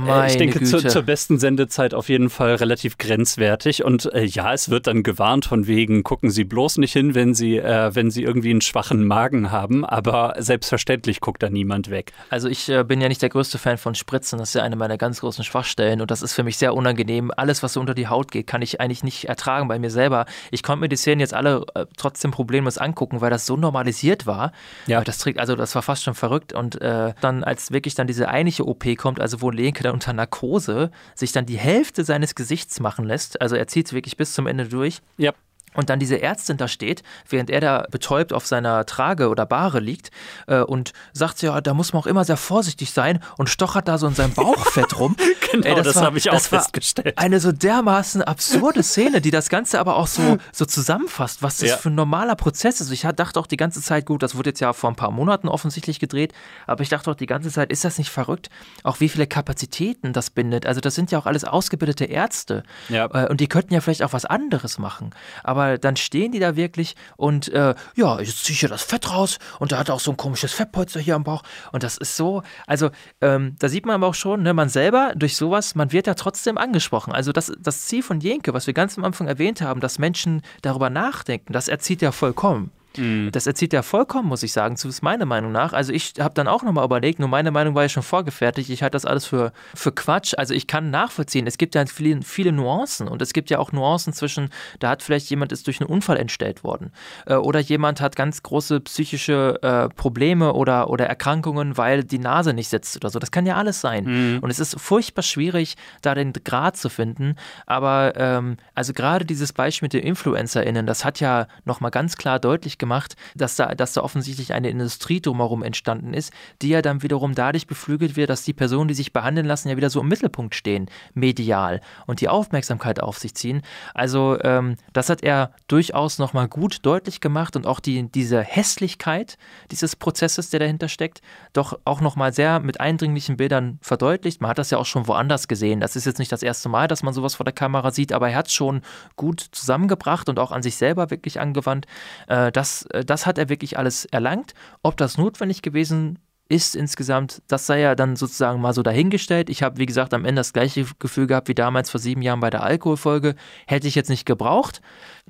äh, ich denke zu, zur besten Sendezeit auf jeden Fall relativ grenzwertig. Und äh, ja, es wird dann gewarnt von wegen, gucken Sie bloß nicht hin, wenn Sie, äh, wenn Sie irgendwie einen schwachen Magen haben, aber selbstverständlich guckt da niemand weg. Also ich äh, bin ja nicht der größte Fan von Spritzen, das ist ja eine meiner ganz großen Schwachstellen und das ist für mich sehr unangenehm unangenehm. Alles, was so unter die Haut geht, kann ich eigentlich nicht ertragen bei mir selber. Ich konnte mir die Szenen jetzt alle äh, trotzdem problemlos angucken, weil das so normalisiert war. Ja. Das trägt, also das war fast schon verrückt. Und äh, dann, als wirklich dann diese eigentliche OP kommt, also wo Lenke dann unter Narkose sich dann die Hälfte seines Gesichts machen lässt, also er zieht es wirklich bis zum Ende durch. Ja und dann diese Ärztin da steht, während er da betäubt auf seiner Trage oder Bahre liegt äh, und sagt, ja, da muss man auch immer sehr vorsichtig sein und stochert da so in seinem Bauchfett rum. genau, Ey, das, das habe ich auch festgestellt. Eine so dermaßen absurde Szene, die das Ganze aber auch so, so zusammenfasst, was das ja. für ein normaler Prozess ist. Ich dachte auch die ganze Zeit, gut, das wurde jetzt ja vor ein paar Monaten offensichtlich gedreht, aber ich dachte auch die ganze Zeit, ist das nicht verrückt? Auch wie viele Kapazitäten das bindet. Also das sind ja auch alles ausgebildete Ärzte. Ja. Äh, und die könnten ja vielleicht auch was anderes machen. Aber aber dann stehen die da wirklich und äh, ja, jetzt ziehe ich hier das Fett raus und da hat auch so ein komisches Fettpolster hier am Bauch und das ist so, also ähm, da sieht man aber auch schon, ne, man selber durch sowas, man wird ja trotzdem angesprochen. Also das, das Ziel von Jenke, was wir ganz am Anfang erwähnt haben, dass Menschen darüber nachdenken, das erzieht ja vollkommen. Mhm. Das erzählt ja vollkommen, muss ich sagen, zumindest meiner Meinung nach. Also ich habe dann auch nochmal überlegt, nur meine Meinung war ja schon vorgefertigt. Ich halte das alles für, für Quatsch. Also ich kann nachvollziehen, es gibt ja viele, viele Nuancen und es gibt ja auch Nuancen zwischen, da hat vielleicht jemand ist durch einen Unfall entstellt worden äh, oder jemand hat ganz große psychische äh, Probleme oder, oder Erkrankungen, weil die Nase nicht sitzt oder so. Das kann ja alles sein. Mhm. Und es ist furchtbar schwierig, da den Grad zu finden. Aber ähm, also gerade dieses Beispiel mit den InfluencerInnen, das hat ja nochmal ganz klar deutlich gemacht, dass da, dass da offensichtlich eine Industrie drumherum entstanden ist, die ja dann wiederum dadurch beflügelt wird, dass die Personen, die sich behandeln lassen, ja wieder so im Mittelpunkt stehen, medial und die Aufmerksamkeit auf sich ziehen. Also ähm, das hat er durchaus nochmal gut deutlich gemacht und auch die, diese Hässlichkeit dieses Prozesses, der dahinter steckt, doch auch nochmal sehr mit eindringlichen Bildern verdeutlicht. Man hat das ja auch schon woanders gesehen. Das ist jetzt nicht das erste Mal, dass man sowas vor der Kamera sieht, aber er hat es schon gut zusammengebracht und auch an sich selber wirklich angewandt. Äh, das das, äh, das hat er wirklich alles erlangt. Ob das notwendig gewesen ist insgesamt, das sei ja dann sozusagen mal so dahingestellt. Ich habe, wie gesagt, am Ende das gleiche Gefühl gehabt wie damals vor sieben Jahren bei der Alkoholfolge. Hätte ich jetzt nicht gebraucht.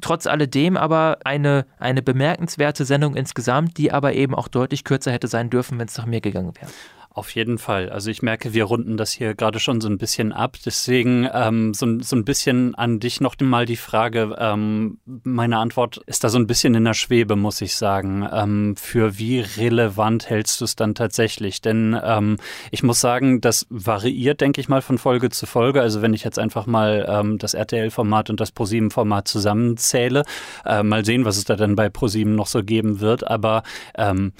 Trotz alledem aber eine, eine bemerkenswerte Sendung insgesamt, die aber eben auch deutlich kürzer hätte sein dürfen, wenn es nach mir gegangen wäre. Auf jeden Fall. Also ich merke, wir runden das hier gerade schon so ein bisschen ab. Deswegen ähm, so, so ein bisschen an dich noch mal die Frage. Ähm, meine Antwort ist da so ein bisschen in der Schwebe, muss ich sagen. Ähm, für wie relevant hältst du es dann tatsächlich? Denn ähm, ich muss sagen, das variiert, denke ich mal, von Folge zu Folge. Also wenn ich jetzt einfach mal ähm, das RTL-Format und das ProSieben-Format zusammenzähle, äh, mal sehen, was es da dann bei ProSieben noch so geben wird. Aber ähm,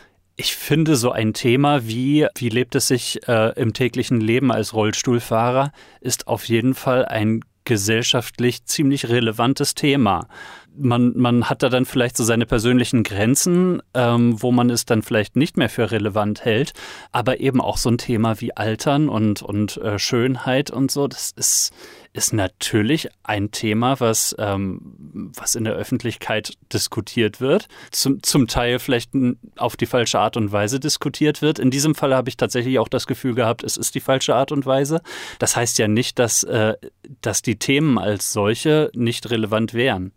ich finde so ein Thema wie, wie lebt es sich äh, im täglichen Leben als Rollstuhlfahrer, ist auf jeden Fall ein gesellschaftlich ziemlich relevantes Thema. Man, man hat da dann vielleicht so seine persönlichen Grenzen, ähm, wo man es dann vielleicht nicht mehr für relevant hält, aber eben auch so ein Thema wie Altern und, und äh, Schönheit und so, das ist, ist natürlich ein Thema, was, ähm, was in der Öffentlichkeit diskutiert wird, zum, zum Teil vielleicht auf die falsche Art und Weise diskutiert wird. In diesem Fall habe ich tatsächlich auch das Gefühl gehabt, es ist die falsche Art und Weise. Das heißt ja nicht, dass, äh, dass die Themen als solche nicht relevant wären.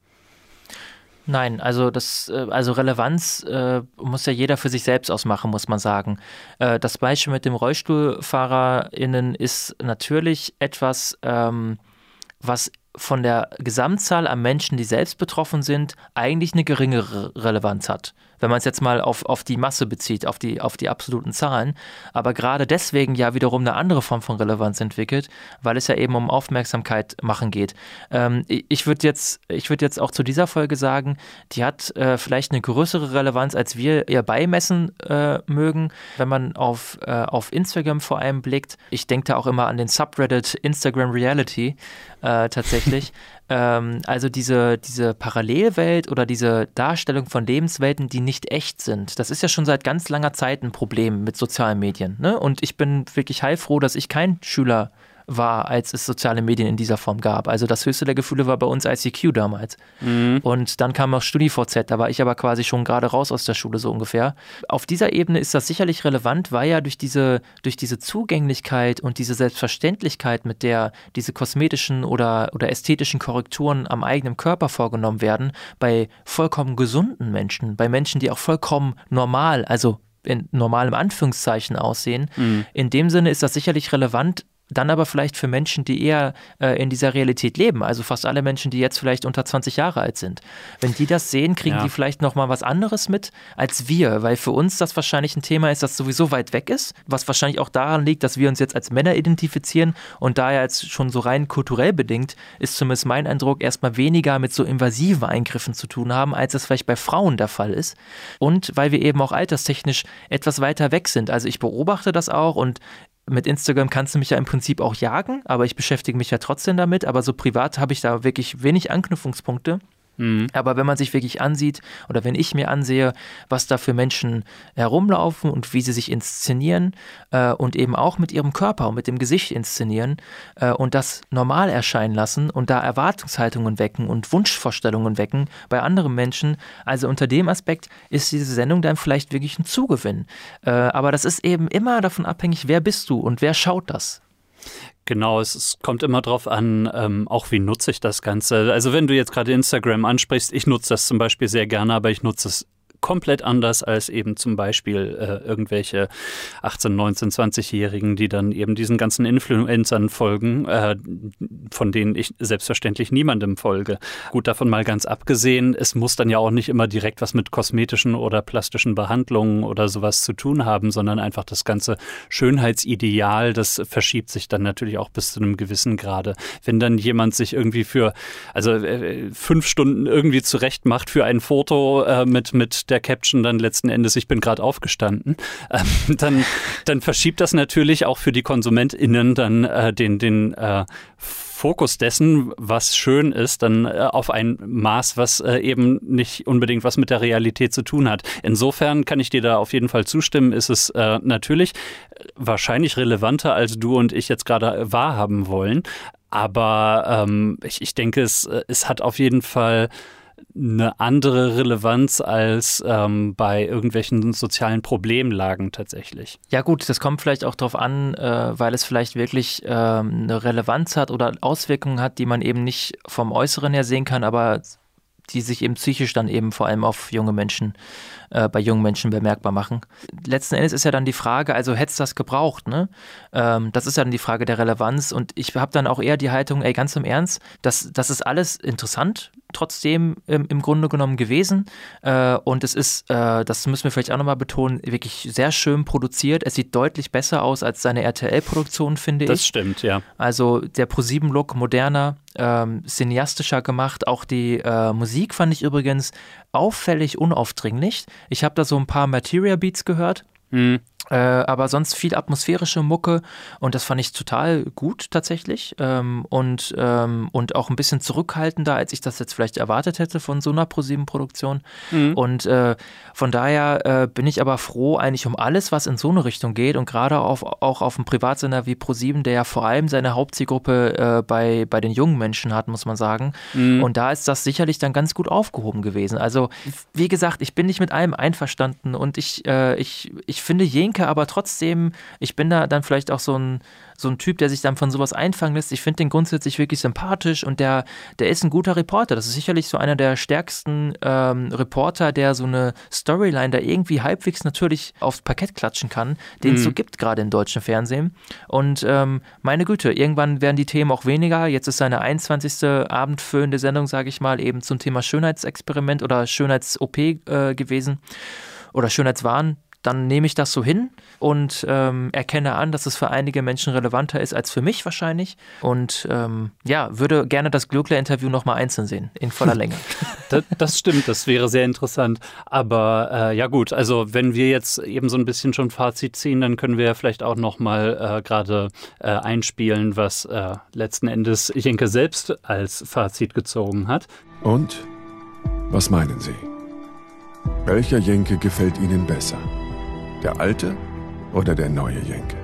Nein, also das, äh, also Relevanz äh, muss ja jeder für sich selbst ausmachen, muss man sagen. Äh, das Beispiel mit dem RollstuhlfahrerInnen ist natürlich etwas, ähm, was von der Gesamtzahl an Menschen, die selbst betroffen sind, eigentlich eine geringere Relevanz hat wenn man es jetzt mal auf, auf die Masse bezieht, auf die, auf die absoluten Zahlen, aber gerade deswegen ja wiederum eine andere Form von Relevanz entwickelt, weil es ja eben um Aufmerksamkeit machen geht. Ähm, ich würde jetzt, würd jetzt auch zu dieser Folge sagen, die hat äh, vielleicht eine größere Relevanz, als wir ihr beimessen äh, mögen, wenn man auf, äh, auf Instagram vor allem blickt. Ich denke da auch immer an den Subreddit Instagram Reality äh, tatsächlich. Ähm, also diese, diese Parallelwelt oder diese Darstellung von Lebenswelten, die nicht echt sind, das ist ja schon seit ganz langer Zeit ein Problem mit sozialen Medien. Ne? Und ich bin wirklich heilfroh, dass ich kein Schüler war, als es soziale Medien in dieser Form gab. Also das höchste der Gefühle war bei uns ICQ damals. Mhm. Und dann kam auch StudiVZ, da war ich aber quasi schon gerade raus aus der Schule so ungefähr. Auf dieser Ebene ist das sicherlich relevant, weil ja durch diese, durch diese Zugänglichkeit und diese Selbstverständlichkeit, mit der diese kosmetischen oder, oder ästhetischen Korrekturen am eigenen Körper vorgenommen werden, bei vollkommen gesunden Menschen, bei Menschen, die auch vollkommen normal, also in normalem Anführungszeichen aussehen. Mhm. In dem Sinne ist das sicherlich relevant, dann aber vielleicht für Menschen, die eher äh, in dieser Realität leben, also fast alle Menschen, die jetzt vielleicht unter 20 Jahre alt sind. Wenn die das sehen, kriegen ja. die vielleicht nochmal was anderes mit als wir, weil für uns das wahrscheinlich ein Thema ist, das sowieso weit weg ist, was wahrscheinlich auch daran liegt, dass wir uns jetzt als Männer identifizieren und daher jetzt schon so rein kulturell bedingt, ist zumindest mein Eindruck, erstmal weniger mit so invasiven Eingriffen zu tun haben, als es vielleicht bei Frauen der Fall ist. Und weil wir eben auch alterstechnisch etwas weiter weg sind. Also ich beobachte das auch und mit Instagram kannst du mich ja im Prinzip auch jagen, aber ich beschäftige mich ja trotzdem damit. Aber so privat habe ich da wirklich wenig Anknüpfungspunkte. Mhm. Aber wenn man sich wirklich ansieht oder wenn ich mir ansehe, was da für Menschen herumlaufen und wie sie sich inszenieren äh, und eben auch mit ihrem Körper und mit dem Gesicht inszenieren äh, und das normal erscheinen lassen und da Erwartungshaltungen wecken und Wunschvorstellungen wecken bei anderen Menschen, also unter dem Aspekt ist diese Sendung dann vielleicht wirklich ein Zugewinn. Äh, aber das ist eben immer davon abhängig, wer bist du und wer schaut das. Genau, es, es, kommt immer drauf an, ähm, auch wie nutze ich das Ganze. Also wenn du jetzt gerade Instagram ansprichst, ich nutze das zum Beispiel sehr gerne, aber ich nutze es komplett anders als eben zum Beispiel äh, irgendwelche 18, 19, 20-Jährigen, die dann eben diesen ganzen Influencern folgen, äh, von denen ich selbstverständlich niemandem folge. Gut, davon mal ganz abgesehen, es muss dann ja auch nicht immer direkt was mit kosmetischen oder plastischen Behandlungen oder sowas zu tun haben, sondern einfach das ganze Schönheitsideal, das verschiebt sich dann natürlich auch bis zu einem gewissen Grade. Wenn dann jemand sich irgendwie für, also äh, fünf Stunden irgendwie zurecht macht für ein Foto äh, mit, mit der der Caption dann letzten Endes, ich bin gerade aufgestanden, ähm, dann, dann verschiebt das natürlich auch für die KonsumentInnen dann äh, den, den äh, Fokus dessen, was schön ist, dann äh, auf ein Maß, was äh, eben nicht unbedingt was mit der Realität zu tun hat. Insofern kann ich dir da auf jeden Fall zustimmen, ist es äh, natürlich wahrscheinlich relevanter, als du und ich jetzt gerade wahrhaben wollen. Aber ähm, ich, ich denke, es, äh, es hat auf jeden Fall eine andere Relevanz als ähm, bei irgendwelchen sozialen Problemlagen tatsächlich. Ja gut, das kommt vielleicht auch darauf an, äh, weil es vielleicht wirklich ähm, eine Relevanz hat oder Auswirkungen hat, die man eben nicht vom Äußeren her sehen kann, aber die sich eben psychisch dann eben vor allem auf junge Menschen, äh, bei jungen Menschen bemerkbar machen. Letzten Endes ist ja dann die Frage, also hätte es das gebraucht, ne? Ähm, das ist ja dann die Frage der Relevanz und ich habe dann auch eher die Haltung, ey, ganz im Ernst, das, das ist alles interessant, trotzdem ähm, im Grunde genommen gewesen. Äh, und es ist, äh, das müssen wir vielleicht auch nochmal betonen, wirklich sehr schön produziert. Es sieht deutlich besser aus als seine RTL-Produktion, finde das ich. Das stimmt, ja. Also der Pro7-Look moderner, ähm, cineastischer gemacht. Auch die äh, Musik fand ich übrigens auffällig unaufdringlich. Ich habe da so ein paar Materia Beats gehört. Mhm. Äh, aber sonst viel atmosphärische Mucke und das fand ich total gut tatsächlich ähm, und, ähm, und auch ein bisschen zurückhaltender, als ich das jetzt vielleicht erwartet hätte von so einer ProSieben-Produktion. Mhm. Und äh, von daher äh, bin ich aber froh eigentlich um alles, was in so eine Richtung geht und gerade auf, auch auf einem Privatsender wie ProSieben, der ja vor allem seine Hauptzielgruppe äh, bei, bei den jungen Menschen hat, muss man sagen. Mhm. Und da ist das sicherlich dann ganz gut aufgehoben gewesen. Also wie gesagt, ich bin nicht mit allem einverstanden und ich, äh, ich, ich finde jeden denke aber trotzdem, ich bin da dann vielleicht auch so ein, so ein Typ, der sich dann von sowas einfangen lässt. Ich finde den grundsätzlich wirklich sympathisch und der, der ist ein guter Reporter. Das ist sicherlich so einer der stärksten ähm, Reporter, der so eine Storyline da irgendwie halbwegs natürlich aufs Parkett klatschen kann, den mhm. es so gibt gerade im deutschen Fernsehen. Und ähm, meine Güte, irgendwann werden die Themen auch weniger. Jetzt ist seine 21. abendfüllende Sendung, sage ich mal, eben zum Thema Schönheitsexperiment oder Schönheits-OP äh, gewesen oder Schönheitswahn dann nehme ich das so hin und ähm, erkenne an, dass es für einige Menschen relevanter ist als für mich wahrscheinlich. Und ähm, ja, würde gerne das Glöckler-Interview nochmal einzeln sehen, in voller Länge. das, das, stimmt, das wäre sehr interessant. Aber äh, ja gut, also wenn wir jetzt eben so ein bisschen schon Fazit ziehen, dann können wir ja vielleicht auch nochmal äh, gerade äh, einspielen, was äh, letzten Endes Jenke selbst als Fazit gezogen hat. Und? Was meinen Sie? Welcher Jenke gefällt Ihnen besser? Der alte oder der neue Jenke?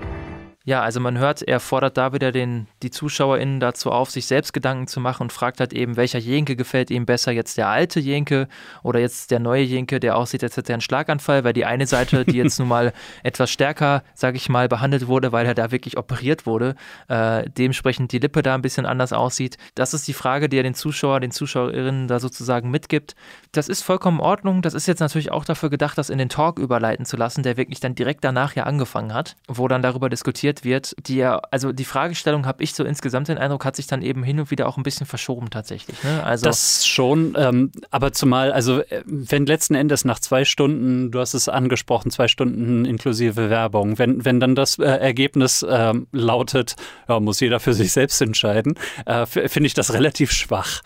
Ja, also man hört, er fordert da wieder den, die ZuschauerInnen dazu auf, sich selbst Gedanken zu machen und fragt halt eben, welcher Jenke gefällt ihm besser, jetzt der alte Jenke oder jetzt der neue Jenke, der aussieht, als hätte er einen Schlaganfall, weil die eine Seite, die jetzt nun mal etwas stärker, sage ich mal, behandelt wurde, weil er da wirklich operiert wurde, äh, dementsprechend die Lippe da ein bisschen anders aussieht. Das ist die Frage, die er den Zuschauer, den ZuschauerInnen da sozusagen mitgibt. Das ist vollkommen in Ordnung. Das ist jetzt natürlich auch dafür gedacht, das in den Talk überleiten zu lassen, der wirklich dann direkt danach ja angefangen hat, wo dann darüber diskutiert wird, die ja, also die Fragestellung habe ich so insgesamt den Eindruck, hat sich dann eben hin und wieder auch ein bisschen verschoben tatsächlich. Ne? Also das schon, ähm, aber zumal, also äh, wenn letzten Endes nach zwei Stunden, du hast es angesprochen, zwei Stunden inklusive Werbung, wenn, wenn dann das äh, Ergebnis äh, lautet, ja, muss jeder für sich selbst entscheiden, äh, finde ich das relativ schwach.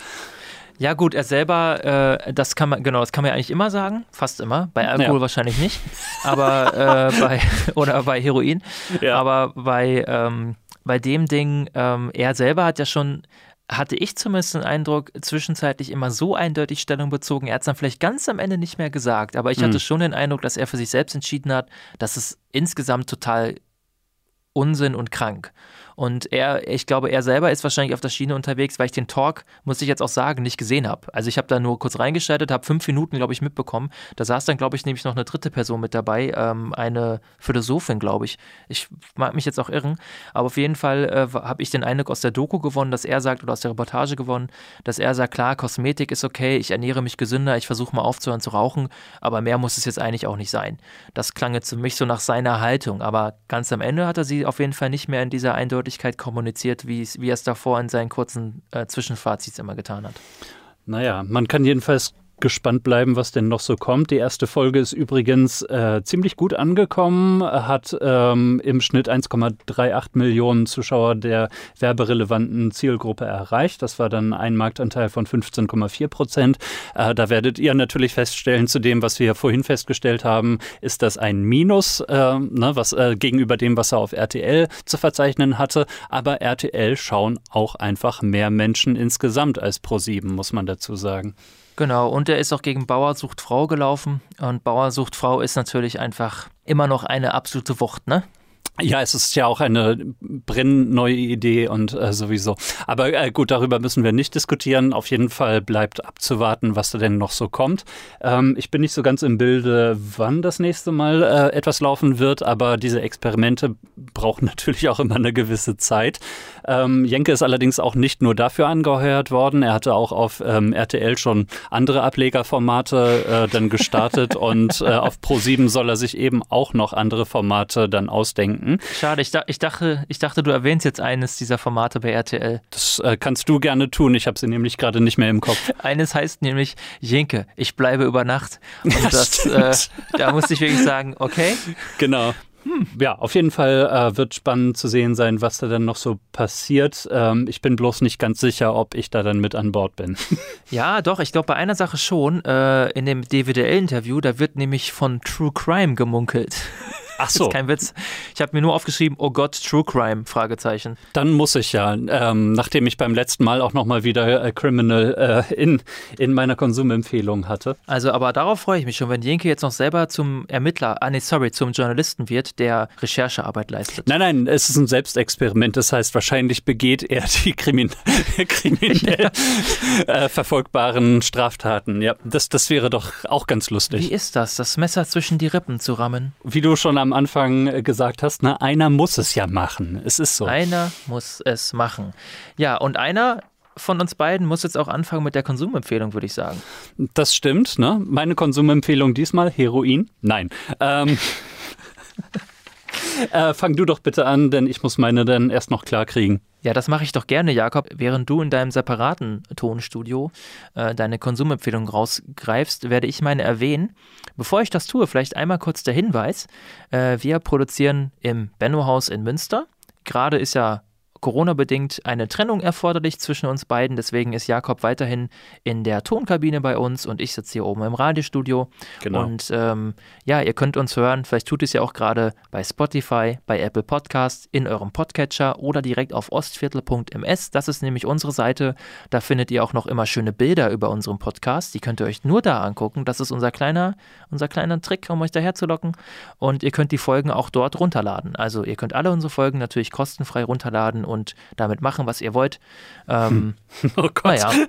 Ja, gut, er selber, äh, das kann man, genau, das kann man ja eigentlich immer sagen, fast immer. Bei Alkohol ja. wahrscheinlich nicht, aber äh, bei, oder bei Heroin. Ja. Aber bei, ähm, bei dem Ding, ähm, er selber hat ja schon, hatte ich zumindest den Eindruck, zwischenzeitlich immer so eindeutig Stellung bezogen. Er hat es dann vielleicht ganz am Ende nicht mehr gesagt, aber ich mhm. hatte schon den Eindruck, dass er für sich selbst entschieden hat, dass es insgesamt total Unsinn und krank. Und er, ich glaube, er selber ist wahrscheinlich auf der Schiene unterwegs, weil ich den Talk, muss ich jetzt auch sagen, nicht gesehen habe. Also ich habe da nur kurz reingeschaltet, habe fünf Minuten, glaube ich, mitbekommen. Da saß dann, glaube ich, nämlich noch eine dritte Person mit dabei, ähm, eine Philosophin, glaube ich. Ich mag mich jetzt auch irren, aber auf jeden Fall äh, habe ich den Eindruck aus der Doku gewonnen, dass er sagt, oder aus der Reportage gewonnen, dass er sagt, klar, Kosmetik ist okay, ich ernähre mich gesünder, ich versuche mal aufzuhören zu rauchen, aber mehr muss es jetzt eigentlich auch nicht sein. Das klang jetzt für mich so nach seiner Haltung, aber ganz am Ende hat er sie auf jeden Fall nicht mehr in dieser Eindeutigkeit Eindeutigkeit kommuniziert, wie, wie er es davor in seinen kurzen äh, Zwischenfazits immer getan hat. Naja, man kann jedenfalls gespannt bleiben, was denn noch so kommt. Die erste Folge ist übrigens äh, ziemlich gut angekommen, hat ähm, im Schnitt 1,38 Millionen Zuschauer der werberelevanten Zielgruppe erreicht. Das war dann ein Marktanteil von 15,4 Prozent. Äh, da werdet ihr natürlich feststellen, zu dem, was wir vorhin festgestellt haben, ist das ein Minus, äh, ne, was äh, gegenüber dem, was er auf RTL zu verzeichnen hatte. Aber RTL schauen auch einfach mehr Menschen insgesamt als Pro7, muss man dazu sagen. Genau, und er ist auch gegen Bauer sucht Frau gelaufen. Und Bauer sucht Frau ist natürlich einfach immer noch eine absolute Wucht, ne? Ja, es ist ja auch eine brennneue Idee und äh, sowieso. Aber äh, gut, darüber müssen wir nicht diskutieren. Auf jeden Fall bleibt abzuwarten, was da denn noch so kommt. Ähm, ich bin nicht so ganz im Bilde, wann das nächste Mal äh, etwas laufen wird, aber diese Experimente brauchen natürlich auch immer eine gewisse Zeit. Ähm, Jenke ist allerdings auch nicht nur dafür angeheuert worden. Er hatte auch auf ähm, RTL schon andere Ablegerformate äh, dann gestartet und äh, auf Pro7 soll er sich eben auch noch andere Formate dann ausdenken denken. Schade, ich, ich, dachte, ich dachte, du erwähnst jetzt eines dieser Formate bei RTL. Das äh, kannst du gerne tun, ich habe sie nämlich gerade nicht mehr im Kopf. Eines heißt nämlich Jenke, ich bleibe über Nacht. Und ja, das, äh, da musste ich wirklich sagen, okay. Genau. Hm. Ja, auf jeden Fall äh, wird spannend zu sehen sein, was da dann noch so passiert. Ähm, ich bin bloß nicht ganz sicher, ob ich da dann mit an Bord bin. Ja, doch, ich glaube bei einer Sache schon. Äh, in dem DWDL-Interview, da wird nämlich von True Crime gemunkelt. Ach so. ist kein Witz. Ich habe mir nur aufgeschrieben, oh Gott, True Crime, Fragezeichen. Dann muss ich ja, ähm, nachdem ich beim letzten Mal auch nochmal wieder äh, Criminal äh, in, in meiner Konsumempfehlung hatte. Also, aber darauf freue ich mich schon, wenn Jenke jetzt noch selber zum Ermittler, ah nee, sorry, zum Journalisten wird, der Recherchearbeit leistet. Nein, nein, es ist ein Selbstexperiment. Das heißt, wahrscheinlich begeht er die krimin kriminell äh, verfolgbaren Straftaten. Ja, das, das wäre doch auch ganz lustig. Wie ist das, das Messer zwischen die Rippen zu rammen? Wie du schon am Anfang äh, gesagt hast, ne, einer muss es ja machen. Es ist so. Einer muss es machen. Ja, und einer von uns beiden muss jetzt auch anfangen mit der Konsumempfehlung, würde ich sagen. Das stimmt, ne? Meine Konsumempfehlung diesmal Heroin? Nein. Ähm, äh, fang du doch bitte an, denn ich muss meine dann erst noch klar kriegen. Ja, das mache ich doch gerne, Jakob. Während du in deinem separaten Tonstudio äh, deine Konsumempfehlung rausgreifst, werde ich meine erwähnen. Bevor ich das tue, vielleicht einmal kurz der Hinweis. Äh, wir produzieren im Benno-Haus in Münster. Gerade ist ja Corona-bedingt eine Trennung erforderlich zwischen uns beiden. Deswegen ist Jakob weiterhin in der Tonkabine bei uns und ich sitze hier oben im Radiostudio. Genau. Und ähm, ja, ihr könnt uns hören. Vielleicht tut es ja auch gerade bei Spotify, bei Apple Podcasts, in eurem Podcatcher oder direkt auf ostviertel.ms. Das ist nämlich unsere Seite. Da findet ihr auch noch immer schöne Bilder über unseren Podcast. Die könnt ihr euch nur da angucken. Das ist unser kleiner, unser kleiner Trick, um euch daher zu locken. Und ihr könnt die Folgen auch dort runterladen. Also ihr könnt alle unsere Folgen natürlich kostenfrei runterladen und damit machen, was ihr wollt. Ähm, oh Gott. Naja.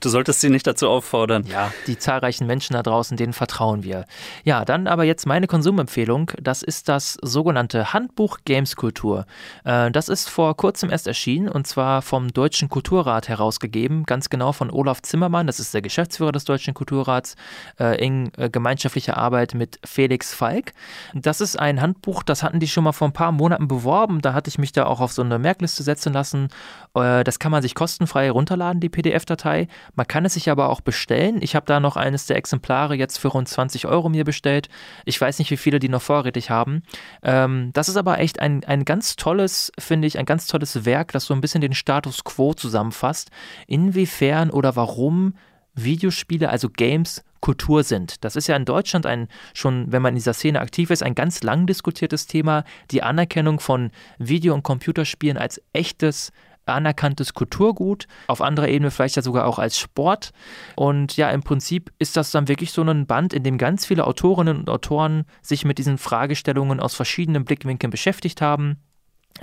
Du solltest sie nicht dazu auffordern. Ja, die zahlreichen Menschen da draußen, denen vertrauen wir. Ja, dann aber jetzt meine Konsumempfehlung. Das ist das sogenannte Handbuch Gameskultur. Äh, das ist vor kurzem erst erschienen und zwar vom Deutschen Kulturrat herausgegeben, ganz genau von Olaf Zimmermann, das ist der Geschäftsführer des Deutschen Kulturrats, äh, in äh, gemeinschaftlicher Arbeit mit Felix Falk. Das ist ein Handbuch, das hatten die schon mal vor ein paar Monaten beworben. Da hatte ich mich da auch auf so eine Merkliste setzen lassen. Das das kann man sich kostenfrei runterladen, die PDF-Datei. Man kann es sich aber auch bestellen. Ich habe da noch eines der Exemplare jetzt für rund 20 Euro mir bestellt. Ich weiß nicht, wie viele die noch vorrätig haben. Ähm, das ist aber echt ein, ein ganz tolles, finde ich, ein ganz tolles Werk, das so ein bisschen den Status quo zusammenfasst. Inwiefern oder warum Videospiele, also Games, Kultur sind. Das ist ja in Deutschland ein schon, wenn man in dieser Szene aktiv ist, ein ganz lang diskutiertes Thema. Die Anerkennung von Video- und Computerspielen als echtes anerkanntes Kulturgut, auf anderer Ebene vielleicht ja sogar auch als Sport. Und ja, im Prinzip ist das dann wirklich so ein Band, in dem ganz viele Autorinnen und Autoren sich mit diesen Fragestellungen aus verschiedenen Blickwinkeln beschäftigt haben.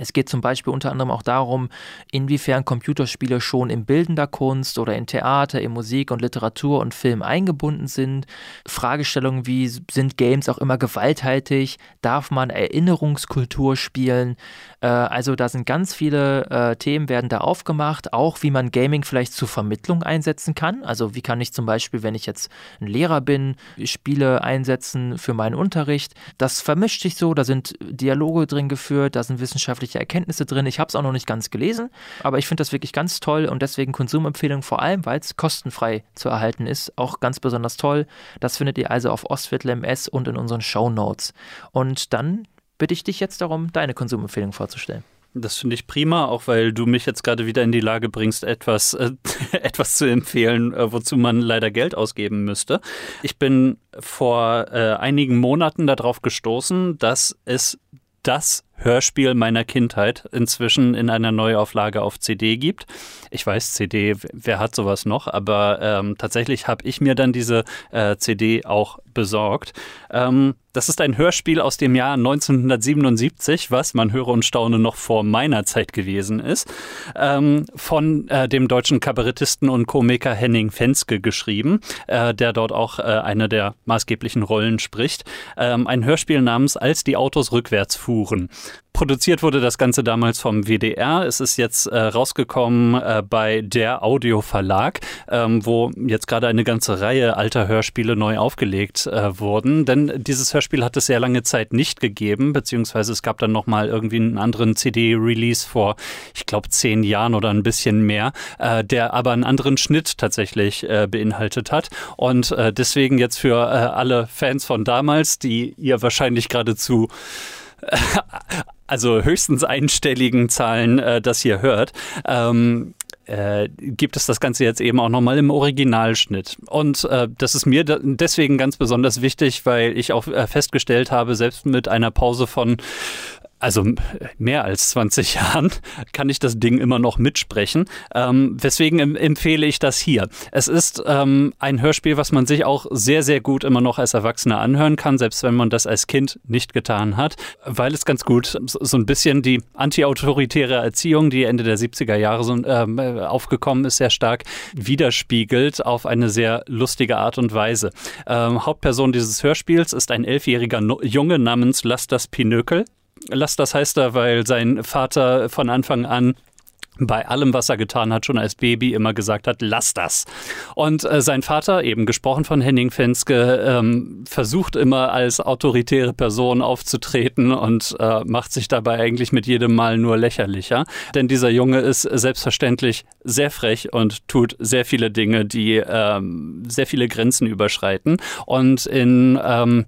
Es geht zum Beispiel unter anderem auch darum, inwiefern Computerspiele schon in bildender Kunst oder in Theater, in Musik und Literatur und Film eingebunden sind. Fragestellungen wie, sind Games auch immer gewalthaltig? Darf man Erinnerungskultur spielen? Äh, also da sind ganz viele äh, Themen werden da aufgemacht, auch wie man Gaming vielleicht zur Vermittlung einsetzen kann. Also wie kann ich zum Beispiel, wenn ich jetzt ein Lehrer bin, Spiele einsetzen für meinen Unterricht. Das vermischt sich so, da sind Dialoge drin geführt, da sind wissenschaftliche wissenschaftliche Erkenntnisse drin. Ich habe es auch noch nicht ganz gelesen, aber ich finde das wirklich ganz toll und deswegen Konsumempfehlung vor allem, weil es kostenfrei zu erhalten ist, auch ganz besonders toll. Das findet ihr also auf Ostviertel MS und in unseren Show Notes. Und dann bitte ich dich jetzt darum, deine Konsumempfehlung vorzustellen. Das finde ich prima, auch weil du mich jetzt gerade wieder in die Lage bringst, etwas, äh, etwas zu empfehlen, äh, wozu man leider Geld ausgeben müsste. Ich bin vor äh, einigen Monaten darauf gestoßen, dass es das Hörspiel meiner Kindheit inzwischen in einer Neuauflage auf CD gibt. Ich weiß, CD, wer hat sowas noch, aber ähm, tatsächlich habe ich mir dann diese äh, CD auch besorgt. Ähm, das ist ein Hörspiel aus dem Jahr 1977, was, man höre und staune, noch vor meiner Zeit gewesen ist, ähm, von äh, dem deutschen Kabarettisten und Komiker Henning Fenske geschrieben, äh, der dort auch äh, eine der maßgeblichen Rollen spricht. Ähm, ein Hörspiel namens Als die Autos rückwärts fuhren. Produziert wurde das Ganze damals vom WDR. Es ist jetzt äh, rausgekommen äh, bei der Audio Verlag, ähm, wo jetzt gerade eine ganze Reihe alter Hörspiele neu aufgelegt äh, wurden. Denn dieses Hörspiel hat es sehr lange Zeit nicht gegeben, beziehungsweise es gab dann nochmal irgendwie einen anderen CD-Release vor, ich glaube, zehn Jahren oder ein bisschen mehr, äh, der aber einen anderen Schnitt tatsächlich äh, beinhaltet hat. Und äh, deswegen jetzt für alle Fans von damals, die ihr wahrscheinlich geradezu also höchstens einstelligen Zahlen äh, das hier hört. Ähm, äh, gibt es das Ganze jetzt eben auch nochmal im Originalschnitt. Und äh, das ist mir deswegen ganz besonders wichtig, weil ich auch äh, festgestellt habe, selbst mit einer Pause von also mehr als 20 Jahren, kann ich das Ding immer noch mitsprechen. Ähm, weswegen empfehle ich das hier. Es ist ähm, ein Hörspiel, was man sich auch sehr, sehr gut immer noch als Erwachsener anhören kann, selbst wenn man das als Kind nicht getan hat, weil es ganz gut so ein bisschen die antiautoritäre Erziehung, die Ende der 70er Jahre so, ähm, aufgekommen ist, sehr stark widerspiegelt auf eine sehr lustige Art und Weise. Ähm, Hauptperson dieses Hörspiels ist ein elfjähriger Junge namens Lastas Pinökel. Lass das heißt er, weil sein Vater von Anfang an bei allem, was er getan hat, schon als Baby immer gesagt hat, lass das. Und äh, sein Vater, eben gesprochen von Henning Fenske, ähm, versucht immer als autoritäre Person aufzutreten und äh, macht sich dabei eigentlich mit jedem Mal nur lächerlicher. Denn dieser Junge ist selbstverständlich sehr frech und tut sehr viele Dinge, die ähm, sehr viele Grenzen überschreiten. Und in ähm,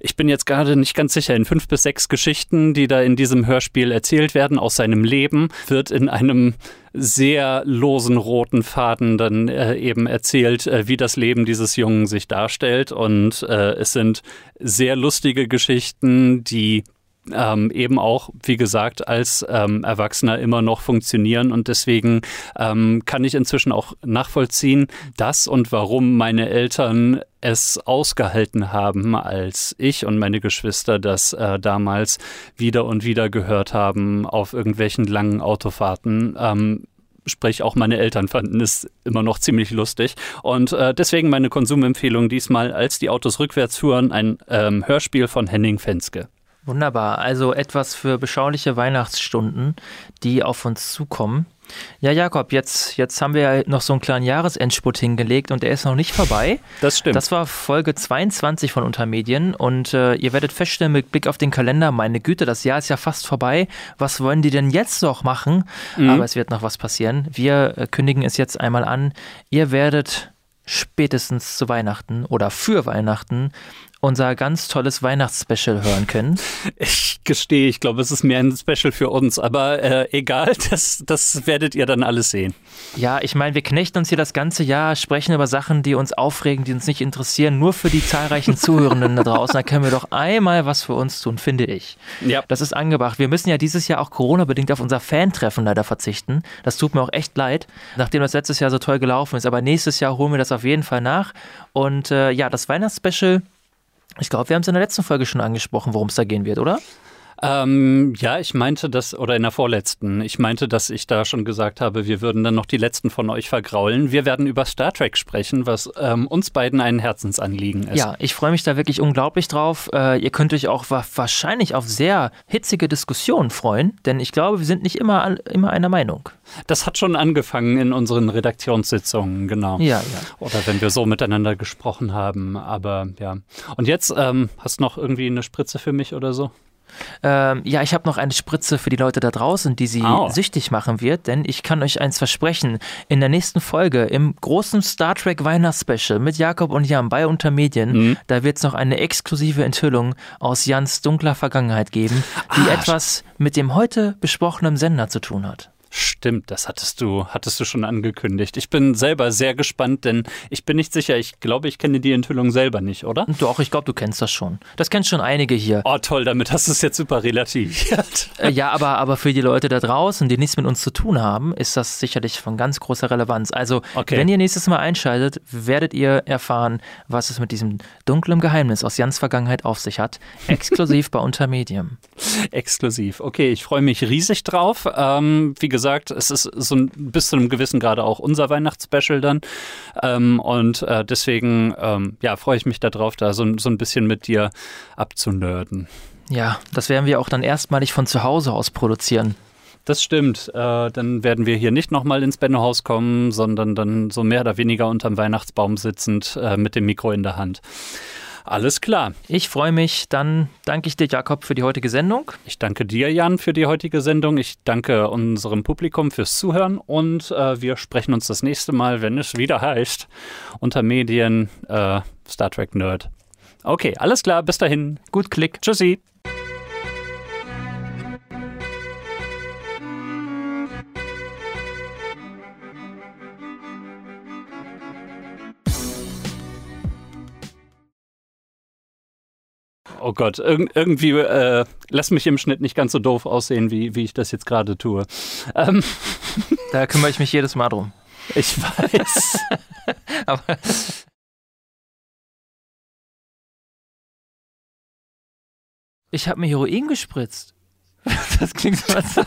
ich bin jetzt gerade nicht ganz sicher, in fünf bis sechs Geschichten, die da in diesem Hörspiel erzählt werden aus seinem Leben, wird in einem sehr losen roten Faden dann äh, eben erzählt, äh, wie das Leben dieses Jungen sich darstellt. Und äh, es sind sehr lustige Geschichten, die ähm, eben auch, wie gesagt, als ähm, Erwachsener immer noch funktionieren. Und deswegen ähm, kann ich inzwischen auch nachvollziehen, dass und warum meine Eltern es ausgehalten haben, als ich und meine Geschwister das äh, damals wieder und wieder gehört haben auf irgendwelchen langen Autofahrten. Ähm, sprich auch meine Eltern fanden es immer noch ziemlich lustig. Und äh, deswegen meine Konsumempfehlung diesmal, als die Autos rückwärts fuhren, ein ähm, Hörspiel von Henning Fenske. Wunderbar, also etwas für beschauliche Weihnachtsstunden, die auf uns zukommen. Ja, Jakob, jetzt, jetzt haben wir ja noch so einen kleinen Jahresendspurt hingelegt und der ist noch nicht vorbei. Das stimmt. Das war Folge 22 von Untermedien und äh, ihr werdet feststellen mit Blick auf den Kalender, meine Güte, das Jahr ist ja fast vorbei. Was wollen die denn jetzt noch machen? Mhm. Aber es wird noch was passieren. Wir äh, kündigen es jetzt einmal an. Ihr werdet spätestens zu Weihnachten oder für Weihnachten unser ganz tolles Weihnachtsspecial hören können. Ich gestehe, ich glaube, es ist mehr ein Special für uns, aber äh, egal, das, das werdet ihr dann alles sehen. Ja, ich meine, wir knechten uns hier das ganze Jahr, sprechen über Sachen, die uns aufregen, die uns nicht interessieren, nur für die zahlreichen Zuhörenden da draußen. Da können wir doch einmal was für uns tun, finde ich. Ja. Das ist angebracht. Wir müssen ja dieses Jahr auch Corona-bedingt auf unser Fan-Treffen leider verzichten. Das tut mir auch echt leid, nachdem das letztes Jahr so toll gelaufen ist. Aber nächstes Jahr holen wir das auf jeden Fall nach. Und äh, ja, das Weihnachtsspecial ich glaube, wir haben es in der letzten Folge schon angesprochen, worum es da gehen wird, oder? Ähm, ja, ich meinte das, oder in der vorletzten, ich meinte, dass ich da schon gesagt habe, wir würden dann noch die letzten von euch vergraulen. Wir werden über Star Trek sprechen, was ähm, uns beiden ein Herzensanliegen ist. Ja, ich freue mich da wirklich unglaublich drauf. Äh, ihr könnt euch auch wahrscheinlich auf sehr hitzige Diskussionen freuen, denn ich glaube, wir sind nicht immer, immer einer Meinung. Das hat schon angefangen in unseren Redaktionssitzungen, genau. Ja, ja. Oder wenn wir so miteinander gesprochen haben, aber ja. Und jetzt ähm, hast du noch irgendwie eine Spritze für mich oder so? Ähm, ja, ich habe noch eine Spritze für die Leute da draußen, die sie oh. süchtig machen wird, denn ich kann euch eins versprechen. In der nächsten Folge, im großen Star Trek Weihnachtsspecial mit Jakob und Jan bei Untermedien, mhm. da wird es noch eine exklusive Enthüllung aus Jans dunkler Vergangenheit geben, die ah, etwas mit dem heute besprochenen Sender zu tun hat. Stimmt, das hattest du, hattest du schon angekündigt. Ich bin selber sehr gespannt, denn ich bin nicht sicher. Ich glaube, ich kenne die Enthüllung selber nicht, oder? Doch, ich glaube, du kennst das schon. Das kennst schon einige hier. Oh, toll, damit hast du es jetzt super relativiert. Äh, ja, aber, aber für die Leute da draußen, die nichts mit uns zu tun haben, ist das sicherlich von ganz großer Relevanz. Also, okay. wenn ihr nächstes Mal einschaltet, werdet ihr erfahren, was es mit diesem dunklen Geheimnis aus Jans Vergangenheit auf sich hat. Exklusiv bei Untermedium. Exklusiv. Okay, ich freue mich riesig drauf. Ähm, wie gesagt, gesagt, es ist so ein, bis zu einem gewissen Grade auch unser Weihnachtsspecial dann. Ähm, und äh, deswegen ähm, ja, freue ich mich darauf, da so, so ein bisschen mit dir abzunörden. Ja, das werden wir auch dann erstmalig von zu Hause aus produzieren. Das stimmt. Äh, dann werden wir hier nicht nochmal ins Bennohaus kommen, sondern dann so mehr oder weniger unterm Weihnachtsbaum sitzend äh, mit dem Mikro in der Hand. Alles klar. Ich freue mich. Dann danke ich dir, Jakob, für die heutige Sendung. Ich danke dir, Jan, für die heutige Sendung. Ich danke unserem Publikum fürs Zuhören und äh, wir sprechen uns das nächste Mal, wenn es wieder heißt, unter Medien äh, Star Trek Nerd. Okay, alles klar. Bis dahin. Gut Klick. Tschüssi. Oh Gott, Ir irgendwie äh, lass mich im Schnitt nicht ganz so doof aussehen, wie, wie ich das jetzt gerade tue. Ähm. Da kümmere ich mich jedes Mal drum. Ich weiß. Aber ich habe mir Heroin gespritzt. Das klingt so.